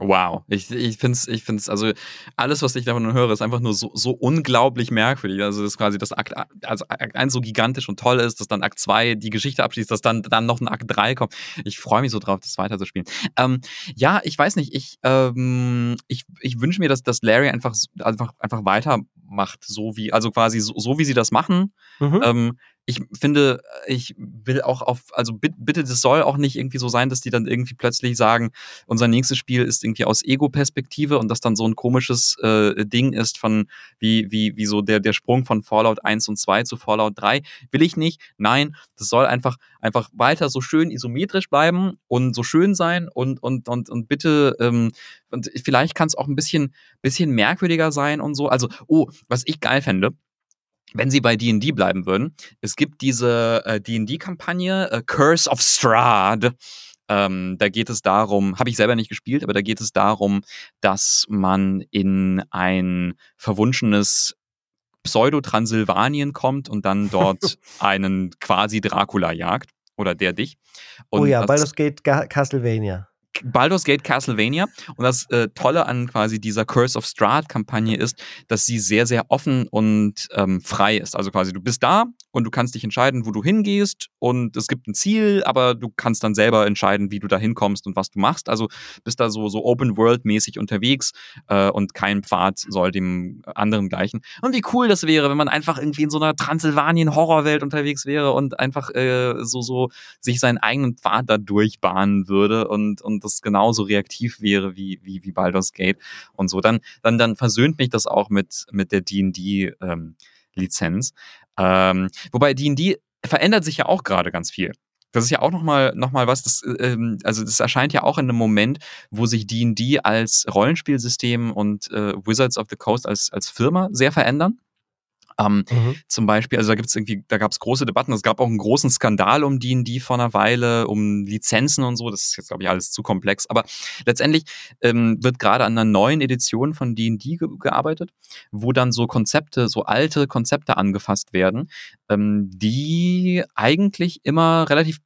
Speaker 2: Wow, ich, ich finde es, ich find's, also alles, was ich davon höre, ist einfach nur so, so unglaublich merkwürdig. Also, das quasi das Akt, also Akt 1 so gigantisch und toll ist, dass dann Akt 2 die Geschichte abschließt, dass dann, dann noch ein Akt 3 kommt. Ich freue mich so drauf, das weiter zu spielen. Ähm, ja, ich weiß nicht, ich, ähm, ich, ich wünsche mir, dass, dass Larry einfach, einfach, einfach weitermacht, so wie, also quasi so, so wie sie das machen. Mhm. Ähm, ich finde, ich will auch auf, also bitte, das soll auch nicht irgendwie so sein, dass die dann irgendwie plötzlich sagen, unser nächstes Spiel ist irgendwie aus Ego-Perspektive und das dann so ein komisches äh, Ding ist von, wie, wie, wie so der, der Sprung von Fallout 1 und 2 zu Fallout 3. Will ich nicht. Nein, das soll einfach, einfach weiter so schön isometrisch bleiben und so schön sein und, und, und, und bitte, ähm, und vielleicht kann es auch ein bisschen, bisschen merkwürdiger sein und so. Also, oh, was ich geil fände, wenn sie bei D&D bleiben würden, es gibt diese äh, D&D-Kampagne äh, Curse of Strahd. Ähm, da geht es darum, habe ich selber nicht gespielt, aber da geht es darum, dass man in ein verwunschenes Pseudo-Transsilvanien kommt und dann dort einen quasi Dracula jagt. Oder der dich.
Speaker 1: Und oh ja, Baldur's Gate Castlevania.
Speaker 2: Baldur's Gate Castlevania. Und das äh, Tolle an quasi dieser Curse of Strahd-Kampagne ist, dass sie sehr, sehr offen und ähm, frei ist. Also quasi, du bist da und du kannst dich entscheiden, wo du hingehst und es gibt ein Ziel, aber du kannst dann selber entscheiden, wie du da hinkommst und was du machst. Also bist da so, so Open-World-mäßig unterwegs äh, und kein Pfad soll dem anderen gleichen. Und wie cool das wäre, wenn man einfach irgendwie in so einer Transsilvanien-Horrorwelt unterwegs wäre und einfach äh, so, so sich seinen eigenen Pfad da durchbahnen würde und, und das genauso reaktiv wäre wie, wie, wie Baldur's Gate und so, dann, dann, dann versöhnt mich das auch mit, mit der D&D-Lizenz. Ähm, ähm, wobei D&D verändert sich ja auch gerade ganz viel. Das ist ja auch nochmal noch mal was, das, ähm, also das erscheint ja auch in einem Moment, wo sich D&D als Rollenspielsystem und äh, Wizards of the Coast als, als Firma sehr verändern. Ähm, mhm. Zum Beispiel, also da gibt es irgendwie, da gab es große Debatten. Es gab auch einen großen Skandal um D&D vor einer Weile, um Lizenzen und so. Das ist jetzt glaube ich alles zu komplex. Aber letztendlich ähm, wird gerade an einer neuen Edition von D&D ge gearbeitet, wo dann so Konzepte, so alte Konzepte angefasst werden, ähm, die eigentlich immer relativ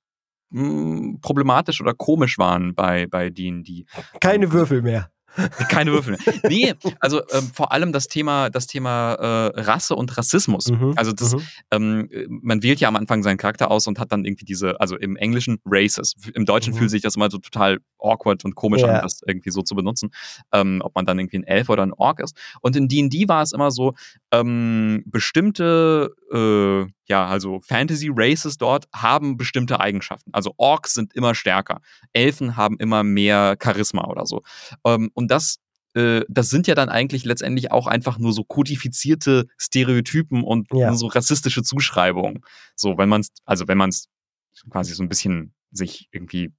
Speaker 2: hm, problematisch oder komisch waren bei bei D&D.
Speaker 1: Keine Würfel mehr.
Speaker 2: Keine Würfel. Nee, also ähm, vor allem das Thema, das Thema äh, Rasse und Rassismus. Mhm, also das, mhm. ähm, man wählt ja am Anfang seinen Charakter aus und hat dann irgendwie diese, also im Englischen Races. Im Deutschen mhm. fühlt sich das immer so total awkward und komisch ja. an, das irgendwie so zu benutzen, ähm, ob man dann irgendwie ein Elf oder ein Ork ist. Und in D&D war es immer so, ähm, bestimmte, äh, ja, also Fantasy-Races dort haben bestimmte Eigenschaften. Also Orks sind immer stärker, Elfen haben immer mehr Charisma oder so. Ähm, und das äh, das sind ja dann eigentlich letztendlich auch einfach nur so kodifizierte Stereotypen und ja. so rassistische Zuschreibungen. So, wenn man es, also wenn man es quasi so ein bisschen sich irgendwie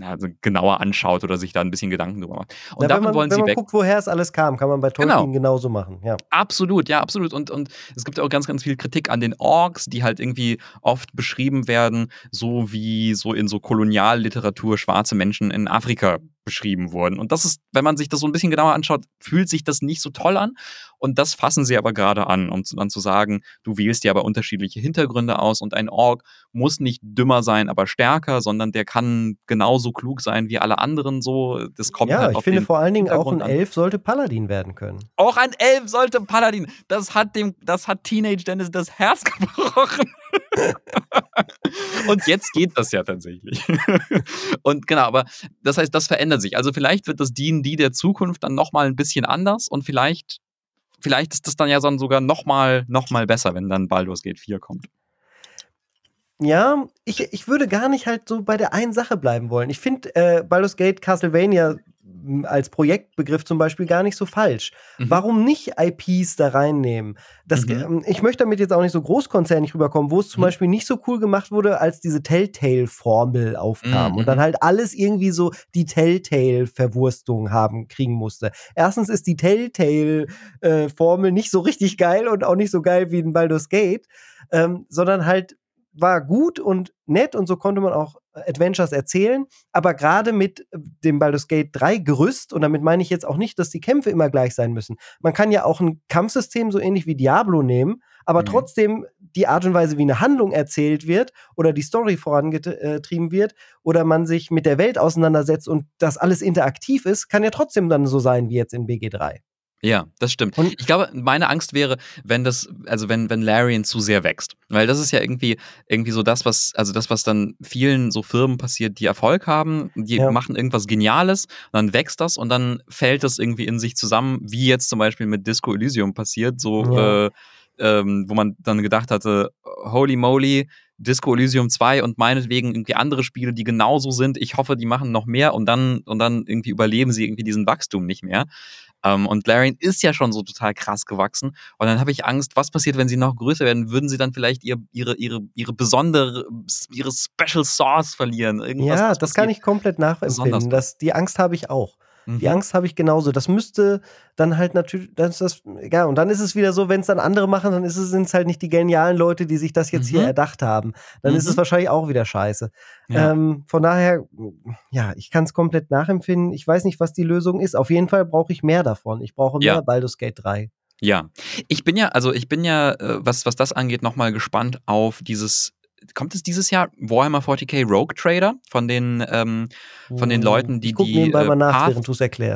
Speaker 2: also genauer anschaut oder sich da ein bisschen Gedanken drüber macht.
Speaker 1: Und ja, davon wollen wenn sie man weg. guckt, woher es alles kam, kann man bei Tolkien genau. genauso machen. Ja.
Speaker 2: Absolut, ja, absolut. Und, und es gibt auch ganz, ganz viel Kritik an den Orks, die halt irgendwie oft beschrieben werden, so wie so in so Kolonialliteratur schwarze Menschen in Afrika beschrieben wurden. Und das ist, wenn man sich das so ein bisschen genauer anschaut, fühlt sich das nicht so toll an. Und das fassen sie aber gerade an, um dann zu sagen, du wählst dir aber unterschiedliche Hintergründe aus und ein Ork muss nicht dümmer sein, aber stärker, sondern der kann genauso klug sein wie alle anderen so. Das kommt
Speaker 1: ja,
Speaker 2: halt
Speaker 1: ich
Speaker 2: auf
Speaker 1: finde vor allen Dingen auch ein. Elf sollte Paladin werden können.
Speaker 2: Auch ein Elf sollte Paladin. Das hat dem, das hat Teenage Dennis das Herz gebrochen. Und jetzt geht das ja tatsächlich. Und genau, aber das heißt, das verändert sich. Also vielleicht wird das D&D der Zukunft dann nochmal ein bisschen anders und vielleicht, vielleicht ist das dann ja dann sogar nochmal noch mal besser, wenn dann Baldur's Gate 4 kommt.
Speaker 1: Ja, ich, ich würde gar nicht halt so bei der einen Sache bleiben wollen. Ich finde äh, Baldur's Gate Castlevania als Projektbegriff zum Beispiel gar nicht so falsch.
Speaker 2: Mhm.
Speaker 1: Warum nicht IPs da reinnehmen? Das,
Speaker 2: Mhm.
Speaker 1: ähm, ich möchte damit jetzt auch nicht so großkonzernig rüberkommen, wo es zum
Speaker 2: Mhm.
Speaker 1: Beispiel nicht so cool gemacht wurde, als diese Telltale-Formel aufkam
Speaker 2: Mhm.
Speaker 1: und dann halt alles irgendwie so die Telltale-Verwurstung haben, kriegen musste. Erstens ist die Telltale-Formel nicht so richtig geil und auch nicht so geil wie in Baldur's Gate, ähm, sondern halt war gut und nett und so konnte man auch Adventures erzählen, aber gerade mit dem Baldur's Gate 3 Gerüst, und damit meine ich jetzt auch nicht, dass die Kämpfe immer gleich sein müssen. Man kann ja auch ein Kampfsystem so ähnlich wie Diablo nehmen, aber
Speaker 2: Mhm.
Speaker 1: trotzdem die Art und Weise, wie eine Handlung erzählt wird oder die Story vorangetrieben wird oder man sich mit der Welt auseinandersetzt und das alles interaktiv ist, kann ja trotzdem dann so sein wie jetzt in BG3.
Speaker 2: Ja, das stimmt.
Speaker 1: Und-
Speaker 2: ich glaube, meine Angst wäre, wenn das, also wenn, wenn Larian zu sehr wächst. Weil das ist ja irgendwie, irgendwie so das, was, also das, was dann vielen so Firmen passiert, die Erfolg haben, die
Speaker 1: Ja.
Speaker 2: machen irgendwas Geniales, und dann wächst das und dann fällt das irgendwie in sich zusammen, wie jetzt zum Beispiel mit Disco Elysium passiert, so,
Speaker 1: Ja.
Speaker 2: äh, ähm, wo man dann gedacht hatte, holy moly, Disco Elysium 2 und meinetwegen irgendwie andere Spiele, die genauso sind. Ich hoffe, die machen noch mehr und dann, und dann irgendwie überleben sie irgendwie diesen Wachstum nicht mehr. Ähm, und Larian ist ja schon so total krass gewachsen. Und dann habe ich Angst, was passiert, wenn sie noch größer werden? Würden sie dann vielleicht ihr, ihre, ihre, ihre besondere, ihre Special Sauce verlieren? Irgendwas,
Speaker 1: ja, das kann ich komplett nachempfinden. Das, die Angst habe ich auch. Die
Speaker 2: Mhm.
Speaker 1: Angst habe ich genauso. Das müsste dann halt natürlich, das ist das, ja, und dann ist es wieder so, wenn es dann andere machen, dann sind es halt nicht die genialen Leute, die sich das jetzt hier
Speaker 2: Mhm.
Speaker 1: erdacht haben. Dann ist es
Speaker 2: Mhm.
Speaker 1: wahrscheinlich auch wieder scheiße.
Speaker 2: Ja.
Speaker 1: Ähm, von daher, ja, ich kann es komplett nachempfinden. Ich weiß nicht, was die Lösung ist. Auf jeden Fall brauche ich mehr davon. Ich brauche mehr
Speaker 2: Ja.
Speaker 1: Baldur's Gate 3.
Speaker 2: Ja, ich bin ja, also ich bin ja, äh, was, was das angeht, nochmal gespannt auf dieses, kommt es dieses Jahr Warhammer 40k Rogue Trader von den, ähm, von den Leuten, die die äh, Path-.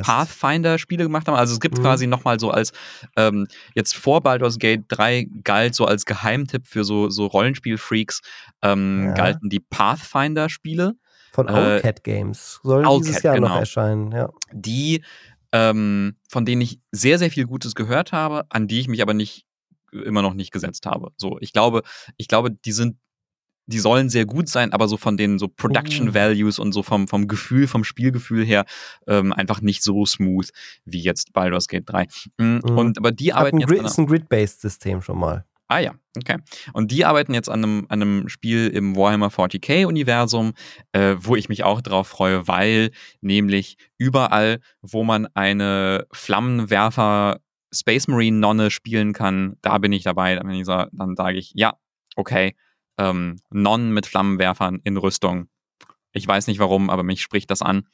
Speaker 2: Pathfinder-Spiele gemacht haben. Also es gibt
Speaker 1: Mhm.
Speaker 2: quasi nochmal so als, ähm, jetzt vor Baldur's Gate 3 galt so als Geheimtipp für so, so Rollenspiel-Freaks, ähm,
Speaker 1: Ja.
Speaker 2: galten die Pathfinder-Spiele,
Speaker 1: Von
Speaker 2: äh,
Speaker 1: Owlcat Games. Soll
Speaker 2: Owlcat,
Speaker 1: dieses Jahr noch
Speaker 2: genau.
Speaker 1: erscheinen, ja.
Speaker 2: die, ähm, von denen ich sehr, sehr viel Gutes gehört habe, an die ich mich aber nicht, immer noch nicht gesetzt habe. So, ich glaube, ich glaube, die sind die sollen sehr gut sein, aber so von den so Production
Speaker 1: Mhm.
Speaker 2: Values und so vom, vom Gefühl, vom Spielgefühl her ähm, einfach nicht so smooth wie jetzt Baldur's Gate 3. Mm,
Speaker 1: Mhm.
Speaker 2: Und aber die
Speaker 1: Hat
Speaker 2: arbeiten jetzt an
Speaker 1: ist ein Grid-based System schon mal.
Speaker 2: Ah ja, okay. Und die arbeiten jetzt an einem, an einem Spiel im Warhammer 40k-Universum, äh, wo ich mich auch drauf freue, weil nämlich überall, wo man eine Flammenwerfer Space Marine Nonne spielen kann, da bin ich dabei. Dann, dann sage ich, ja, okay, ähm, Nonnen mit Flammenwerfern in Rüstung. Ich weiß nicht warum, aber mich spricht das an.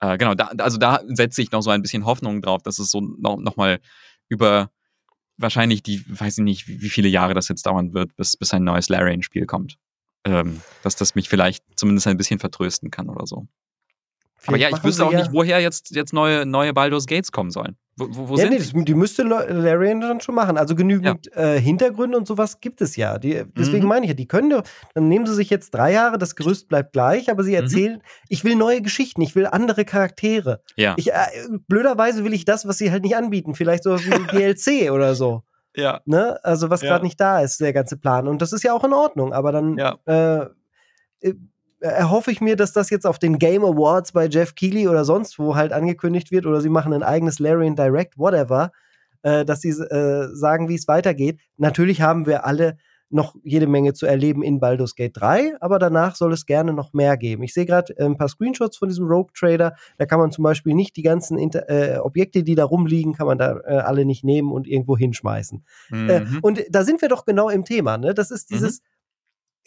Speaker 2: Äh, genau, da, also da setze ich noch so ein bisschen Hoffnung drauf, dass es so noch, noch mal über wahrscheinlich die, weiß ich nicht, wie viele Jahre das jetzt dauern wird, bis, bis ein neues Larian-Spiel kommt. Ähm, dass das mich vielleicht zumindest ein bisschen vertrösten kann oder so. Aber ja, ich wüsste auch
Speaker 1: ja-
Speaker 2: nicht, woher jetzt, jetzt neue, neue Baldur's Gates kommen sollen. Wo, wo, wo
Speaker 1: ja,
Speaker 2: sind
Speaker 1: nee,
Speaker 2: die?
Speaker 1: das, die müsste La- Larian dann schon machen. Also genügend äh, Hintergründe und sowas gibt es ja. Die, deswegen
Speaker 2: Mhm.
Speaker 1: meine ich ja, die können, doch- dann nehmen sie sich jetzt drei Jahre, das Gerüst bleibt gleich, aber sie
Speaker 2: Mhm.
Speaker 1: erzählen, ich will neue Geschichten, ich will andere Charaktere.
Speaker 2: Ja.
Speaker 1: Ich, äh, blöderweise will ich das, was sie halt nicht anbieten. Vielleicht so wie ein DLC oder so.
Speaker 2: ja.
Speaker 1: Ne? Also was
Speaker 2: Ja.
Speaker 1: gerade nicht da ist, der ganze Plan. Und das ist ja auch in Ordnung, aber dann
Speaker 2: Ja.
Speaker 1: äh, äh, erhoffe ich mir, dass das jetzt auf den Game Awards bei Jeff Keighley oder sonst wo halt angekündigt wird oder sie machen ein eigenes Larian Direct, whatever, äh, dass sie äh, sagen, wie es weitergeht. Natürlich haben wir alle noch jede Menge zu erleben in Baldur's Gate 3, aber danach soll es gerne noch mehr geben. Ich sehe gerade äh, ein paar Screenshots von diesem Rogue Trader. Da kann man zum Beispiel nicht die ganzen Inter äh, Objekte, die da rumliegen, kann man da äh, alle nicht nehmen und irgendwo hinschmeißen. Äh,
Speaker 2: Mhm.
Speaker 1: und da sind wir doch genau im Thema. Ne? Das ist dieses,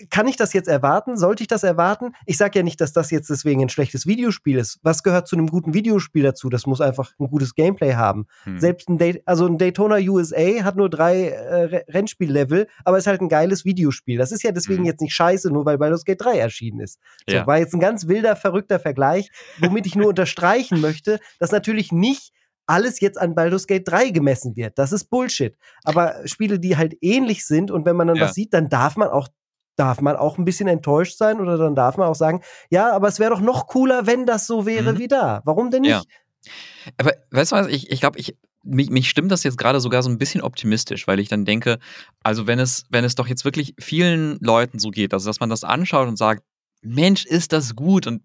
Speaker 1: kann ich das jetzt erwarten? Sollte ich das erwarten? Ich sage ja nicht, dass das jetzt deswegen ein schlechtes Videospiel ist. Was gehört zu einem guten Videospiel dazu? Das muss einfach ein gutes Gameplay haben. Hm. Selbst ein, Day also ein Daytona USA hat nur drei äh, Rennspiellevel, aber ist halt ein geiles Videospiel. Das ist ja deswegen hm. jetzt nicht scheiße, nur weil Baldur's Gate 3 erschienen ist. So, ja. War jetzt ein ganz wilder, verrückter Vergleich, womit ich nur unterstreichen möchte, dass natürlich nicht alles jetzt an Baldur's Gate 3 gemessen wird. Das ist Bullshit. Aber Spiele, die halt ähnlich sind und wenn man dann ja. was sieht, dann darf man auch darf man auch ein bisschen enttäuscht sein oder dann darf man auch sagen, ja, aber es wäre doch noch cooler, wenn das so wäre mhm. wie da. Warum denn nicht? Ja.
Speaker 2: Aber weißt du was, ich, ich glaube, ich, mich, mich stimmt das jetzt gerade sogar so ein bisschen optimistisch, weil ich dann denke, also wenn es, wenn es doch jetzt wirklich vielen Leuten so geht, also dass man das anschaut und sagt, Mensch, ist das gut und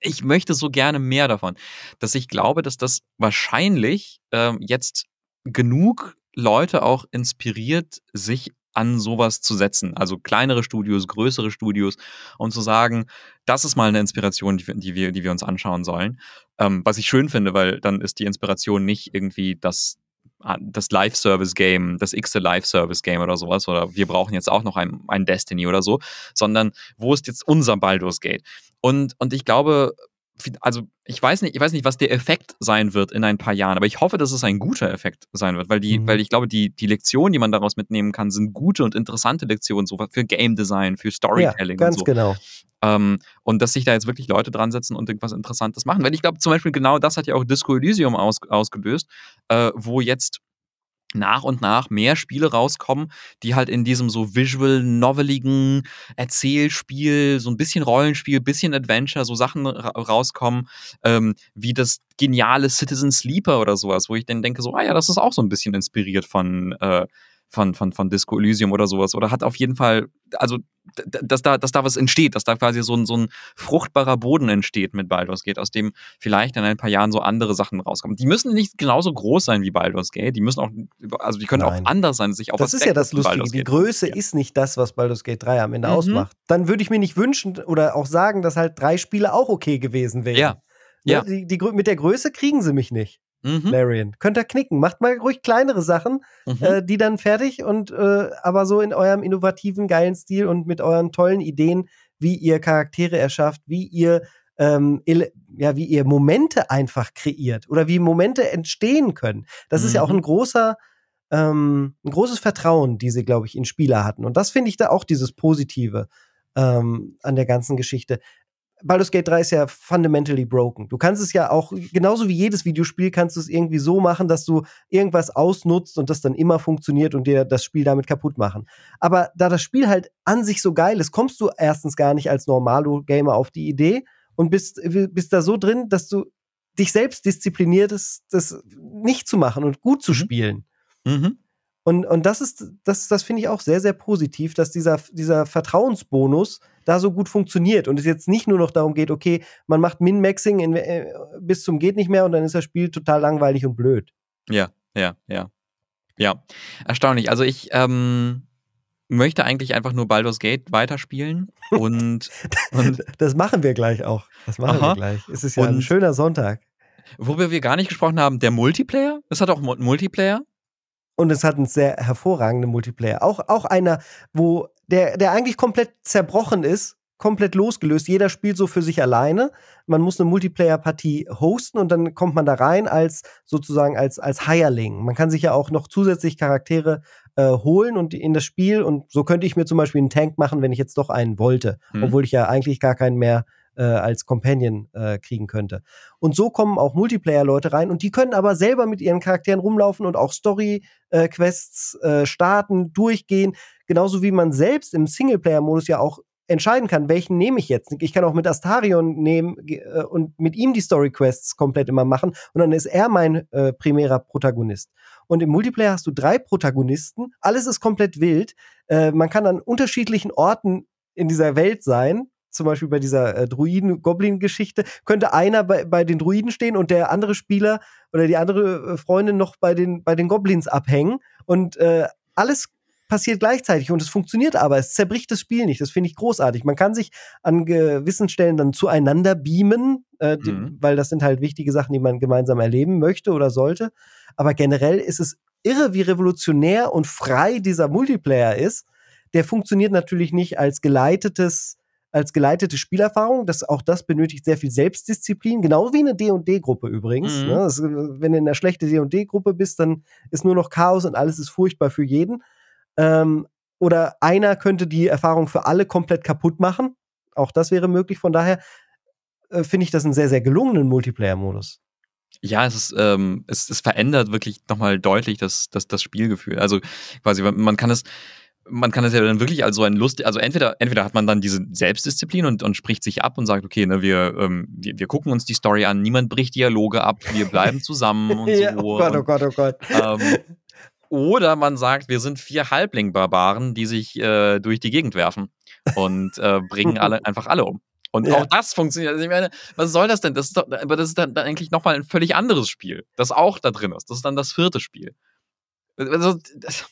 Speaker 2: ich möchte so gerne mehr davon, dass ich glaube, dass das wahrscheinlich ähm, jetzt genug Leute auch inspiriert, sich an sowas zu setzen. Also kleinere Studios, größere Studios und zu sagen, das ist mal eine Inspiration, die, die wir, die wir uns anschauen sollen. Ähm, was ich schön finde, weil dann ist die Inspiration nicht irgendwie das, ah, das Live-Service-Game, das x-te Live-Service-Game oder sowas, oder wir brauchen jetzt auch noch ein, ein Destiny oder so, sondern wo ist jetzt unser Baldur's Gate? Und, und ich glaube, also ich weiß nicht, ich weiß nicht, was der Effekt sein wird in ein paar Jahren, aber ich hoffe, dass es ein guter Effekt sein wird, weil die, mhm. weil ich glaube, die, die Lektionen, die man daraus mitnehmen kann, sind gute und interessante Lektionen, so für Game Design, für Storytelling
Speaker 1: ja, ganz
Speaker 2: und so.
Speaker 1: genau.
Speaker 2: Ähm, und dass sich da jetzt wirklich Leute dran setzen und irgendwas Interessantes machen. Weil ich glaube, zum Beispiel genau das hat ja auch Disco Elysium aus, ausgelöst, äh, wo jetzt nach und nach mehr Spiele rauskommen, die halt in diesem so visual noveligen Erzählspiel, so ein bisschen Rollenspiel, bisschen Adventure, so Sachen ra rauskommen, ähm, wie das geniale Citizen Sleeper oder sowas, wo ich dann denke so, ah ja, das ist auch so ein bisschen inspiriert von äh, von, von, von Disco Elysium oder sowas. Oder hat auf jeden Fall, also, dass da, dass da was entsteht, dass da quasi so ein, so ein fruchtbarer Boden entsteht mit Baldur's Gate, aus dem vielleicht in ein paar Jahren so andere Sachen rauskommen. Die müssen nicht genauso groß sein wie Baldur's Gate, die müssen auch, also die können Nein. auch anders sein, sich auch
Speaker 1: Das ist ja das Lustige, die Größe ja. ist nicht das, was Baldur's Gate 3 am Ende mhm. ausmacht. Dann würde ich mir nicht wünschen oder auch sagen, dass halt drei Spiele auch okay gewesen wären.
Speaker 2: Ja.
Speaker 1: Ne, ja. Die, die, mit der Größe kriegen sie mich nicht. Mhm. Larian. Könnt ihr knicken. Macht mal ruhig kleinere Sachen, mhm. äh, die dann fertig und äh, aber so in eurem innovativen, geilen Stil und mit euren tollen Ideen, wie ihr Charaktere erschafft, wie ihr ähm, ja, wie ihr Momente einfach kreiert oder wie Momente entstehen können. Das mhm. ist ja auch ein mhm. großer, ähm, ein großes Vertrauen, die sie, glaube ich, in Spieler hatten. Und das finde ich da auch dieses Positive ähm, an der ganzen Geschichte. Baldur's Gate 3 ist ja fundamentally broken. Du kannst es ja auch, genauso wie jedes Videospiel, kannst du es irgendwie so machen, dass du irgendwas ausnutzt und das dann immer funktioniert und dir das Spiel damit kaputt machen. Aber da das Spiel halt an sich so geil ist, kommst du erstens gar nicht als Normalo-Gamer auf die Idee und bist, bist da so drin, dass du dich selbst disziplinierst, das nicht zu machen und gut zu mhm. spielen. Mhm. Und, und das ist, das, das finde ich auch sehr, sehr positiv, dass dieser, dieser Vertrauensbonus da so gut funktioniert und es jetzt nicht nur noch darum geht, okay, man macht Min-Maxing äh, bis zum geht nicht mehr und dann ist das Spiel total langweilig und blöd.
Speaker 2: Ja, ja, ja. Ja, erstaunlich. Also ich ähm, möchte eigentlich einfach nur Baldur's Gate weiterspielen und,
Speaker 1: und das machen wir gleich auch. Das machen Aha. wir gleich. Es ist ja und, ein schöner Sonntag.
Speaker 2: Worüber wir gar nicht gesprochen haben, der Multiplayer. Es hat auch Multiplayer.
Speaker 1: Und es hat einen sehr hervorragenden Multiplayer. Auch, auch einer, wo der, der eigentlich komplett zerbrochen ist, komplett losgelöst. Jeder spielt so für sich alleine. Man muss eine Multiplayer-Partie hosten und dann kommt man da rein als sozusagen als, als Hireling. Man kann sich ja auch noch zusätzlich Charaktere äh, holen und in das Spiel und so könnte ich mir zum Beispiel einen Tank machen, wenn ich jetzt doch einen wollte, mhm. obwohl ich ja eigentlich gar keinen mehr äh, als Companion äh, kriegen könnte. Und so kommen auch Multiplayer-Leute rein und die können aber selber mit ihren Charakteren rumlaufen und auch Story-Quests äh, starten, durchgehen. Genauso wie man selbst im Singleplayer-Modus ja auch entscheiden kann, welchen nehme ich jetzt. Ich kann auch mit Astarion nehmen äh, und mit ihm die Story Quests komplett immer machen und dann ist er mein äh, primärer Protagonist. Und im Multiplayer hast du drei Protagonisten, alles ist komplett wild. Äh, man kann an unterschiedlichen Orten in dieser Welt sein zum Beispiel bei dieser äh, Druiden-Goblin-Geschichte, könnte einer bei, bei den Druiden stehen und der andere Spieler oder die andere äh, Freundin noch bei den, bei den Goblins abhängen. Und äh, alles passiert gleichzeitig und es funktioniert aber, es zerbricht das Spiel nicht. Das finde ich großartig. Man kann sich an gewissen Stellen dann zueinander beamen, äh, die, mhm. weil das sind halt wichtige Sachen, die man gemeinsam erleben möchte oder sollte. Aber generell ist es irre, wie revolutionär und frei dieser Multiplayer ist der funktioniert natürlich nicht als geleitetes als geleitete Spielerfahrung. Das, auch das benötigt sehr viel Selbstdisziplin, genau wie eine D&D-Gruppe übrigens. Mhm. Ne? Das, wenn du in einer schlechten D&D-Gruppe bist, dann ist nur noch Chaos und alles ist furchtbar für jeden. Ähm, oder einer könnte die Erfahrung für alle komplett kaputt machen. Auch das wäre möglich. Von daher äh, finde ich das einen sehr, sehr gelungenen Multiplayer-Modus.
Speaker 2: Ja, es ist, ähm, es, es verändert wirklich nochmal deutlich das, das, das Spielgefühl. Also quasi, man kann es, man kann es ja dann wirklich als so ein Lust, also entweder, entweder hat man dann diese Selbstdisziplin und, und spricht sich ab und sagt, okay, ne, wir, ähm, wir, wir gucken uns die Story an, niemand bricht Dialoge ab, wir bleiben zusammen und
Speaker 1: ja, so. Oh Gott, oh Gott, oh Gott. Ähm,
Speaker 2: oder man sagt, wir sind vier Halbling-Barbaren, die sich äh, durch die Gegend werfen und äh, bringen alle einfach alle um. Und ja. auch das funktioniert. Also ich meine, was soll das denn? Das ist doch, aber das ist dann, dann eigentlich nochmal ein völlig anderes Spiel, das auch da drin ist. Das ist dann das vierte Spiel. Also, das,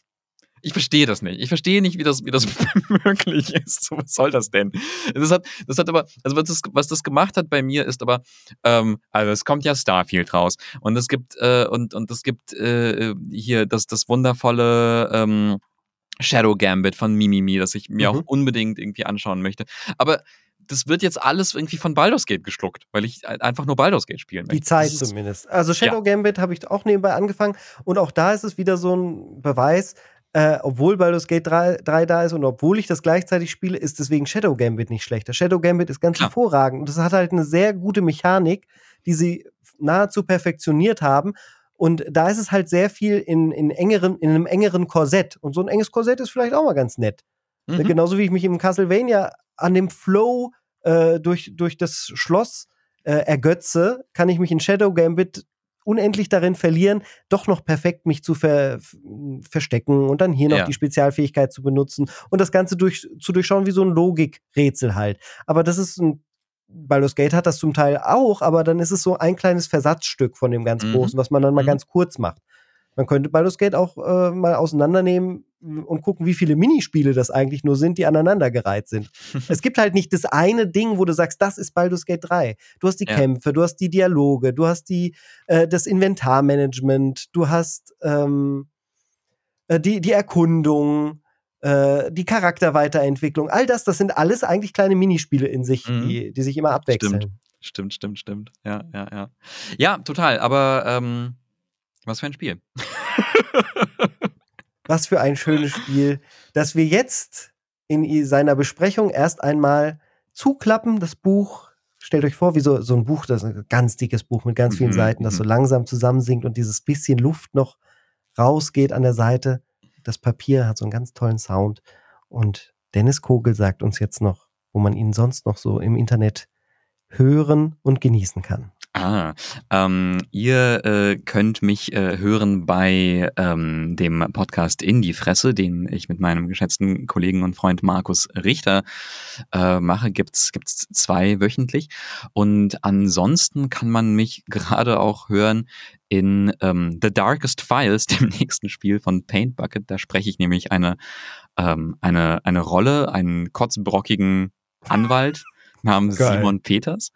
Speaker 2: ich verstehe das nicht. Ich verstehe nicht, wie das, wie das möglich ist. Was soll das denn? Das hat, das hat aber, also was das, was das gemacht hat bei mir ist aber, ähm, also es kommt ja Starfield raus und es gibt äh, und und es gibt äh, hier das das wundervolle ähm, Shadow Gambit von Mimimi, das ich mir mhm. auch unbedingt irgendwie anschauen möchte. Aber das wird jetzt alles irgendwie von Baldur's Gate geschluckt, weil ich einfach nur Baldur's Gate spielen möchte.
Speaker 1: Die Zeit zumindest. Also Shadow ja. Gambit habe ich auch nebenbei angefangen und auch da ist es wieder so ein Beweis, äh, obwohl Baldur's Gate 3, 3, da ist und obwohl ich das gleichzeitig spiele, ist deswegen Shadow Gambit nicht schlechter. Shadow Gambit ist ganz Klar. hervorragend und es hat halt eine sehr gute Mechanik, die sie nahezu perfektioniert haben. Und da ist es halt sehr viel in, in, engeren, in einem engeren Korsett. Und so ein enges Korsett ist vielleicht auch mal ganz nett. Mhm. Genauso wie ich mich im Castlevania an dem Flow äh, durch, durch das Schloss äh, ergötze, kann ich mich in Shadow Gambit unendlich darin verlieren, doch noch perfekt mich zu ver verstecken und dann hier noch ja. die Spezialfähigkeit zu benutzen und das Ganze durch zu durchschauen wie so ein Logikrätsel halt. Aber das ist ein Baldur's Gate hat das zum Teil auch, aber dann ist es so ein kleines Versatzstück von dem ganz mhm. Großen, was man dann mal mhm. ganz kurz macht. Man könnte Baldur's Gate auch äh, mal auseinandernehmen und gucken, wie viele Minispiele das eigentlich nur sind, die aneinandergereiht sind. es gibt halt nicht das eine Ding, wo du sagst, das ist Baldur's Gate 3. Du hast die ja. Kämpfe, du hast die Dialoge, du hast die, äh, das Inventarmanagement, du hast ähm, äh, die, die Erkundung, äh, die Charakterweiterentwicklung. All das, das sind alles eigentlich kleine Minispiele in sich, mhm. die, die sich immer abwechseln.
Speaker 2: Stimmt. Stimmt, stimmt, stimmt. Ja, ja, ja. Ja, total. Aber ähm, was für ein Spiel.
Speaker 1: Was für ein schönes Spiel, dass wir jetzt in seiner Besprechung erst einmal zuklappen, das Buch. Stellt euch vor, wie so, so ein Buch, das ist ein ganz dickes Buch mit ganz vielen mhm, Seiten, das so mhm. langsam zusammensinkt und dieses bisschen Luft noch rausgeht an der Seite. Das Papier hat so einen ganz tollen Sound. Und Dennis Kogel sagt uns jetzt noch, wo man ihn sonst noch so im Internet hören und genießen kann.
Speaker 2: Ah, ähm, ihr äh, könnt mich äh, hören bei ähm, dem Podcast In die Fresse, den ich mit meinem geschätzten Kollegen und Freund Markus Richter äh, mache. Gibt's gibt's zwei wöchentlich und ansonsten kann man mich gerade auch hören in ähm, The Darkest Files, dem nächsten Spiel von Paint Bucket. Da spreche ich nämlich eine ähm, eine eine Rolle, einen kotzbrockigen Anwalt namens Geil. Simon Peters.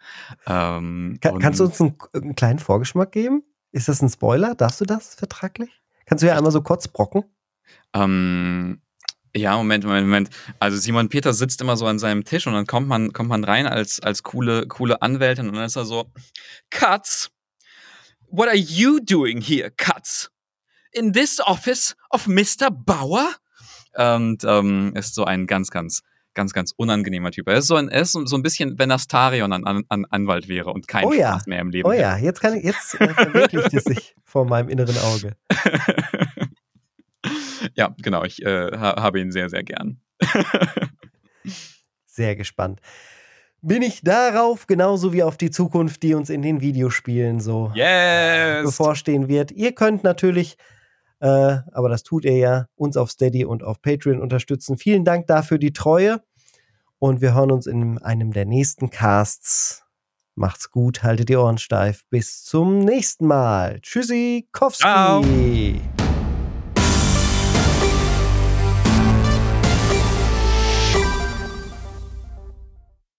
Speaker 1: Ähm, Kann, kannst du uns einen, einen, kleinen Vorgeschmack geben? Ist das ein Spoiler? Darfst du das vertraglich? Kannst du ja einmal so kurz brocken?
Speaker 2: Ähm, ja, Moment, Moment, Moment. Also Simon Peters sitzt immer so an seinem Tisch und dann kommt man, kommt man rein als, als coole, coole Anwältin und dann ist er so, Katz, what are you doing here, Katz? In this office of Mr. Bauer? Und ähm, ist so ein ganz, ganz ganz, ganz unangenehmer Typ. Er ist so ein, er ist so ein bisschen, wenn Astarion ein an, an Anwalt wäre und kein
Speaker 1: oh ja.
Speaker 2: Spaß mehr im Leben.
Speaker 1: Oh ja, hätte. jetzt kann ich, jetzt äh, verwirklicht es sich vor meinem inneren Auge.
Speaker 2: ja, genau, ich äh, habe ihn sehr, sehr gern.
Speaker 1: sehr gespannt. Bin ich darauf, genauso wie auf die Zukunft, die uns in den Videospielen so
Speaker 2: yes.
Speaker 1: bevorstehen wird. Ihr könnt natürlich äh, aber das tut ihr ja, uns auf Steady und auf Patreon unterstützen. Vielen Dank dafür die Treue und wir hören uns in einem der nächsten Casts. Macht's gut, haltet die Ohren steif. Bis zum nächsten Mal. Tschüssi, Kowski. Ciao.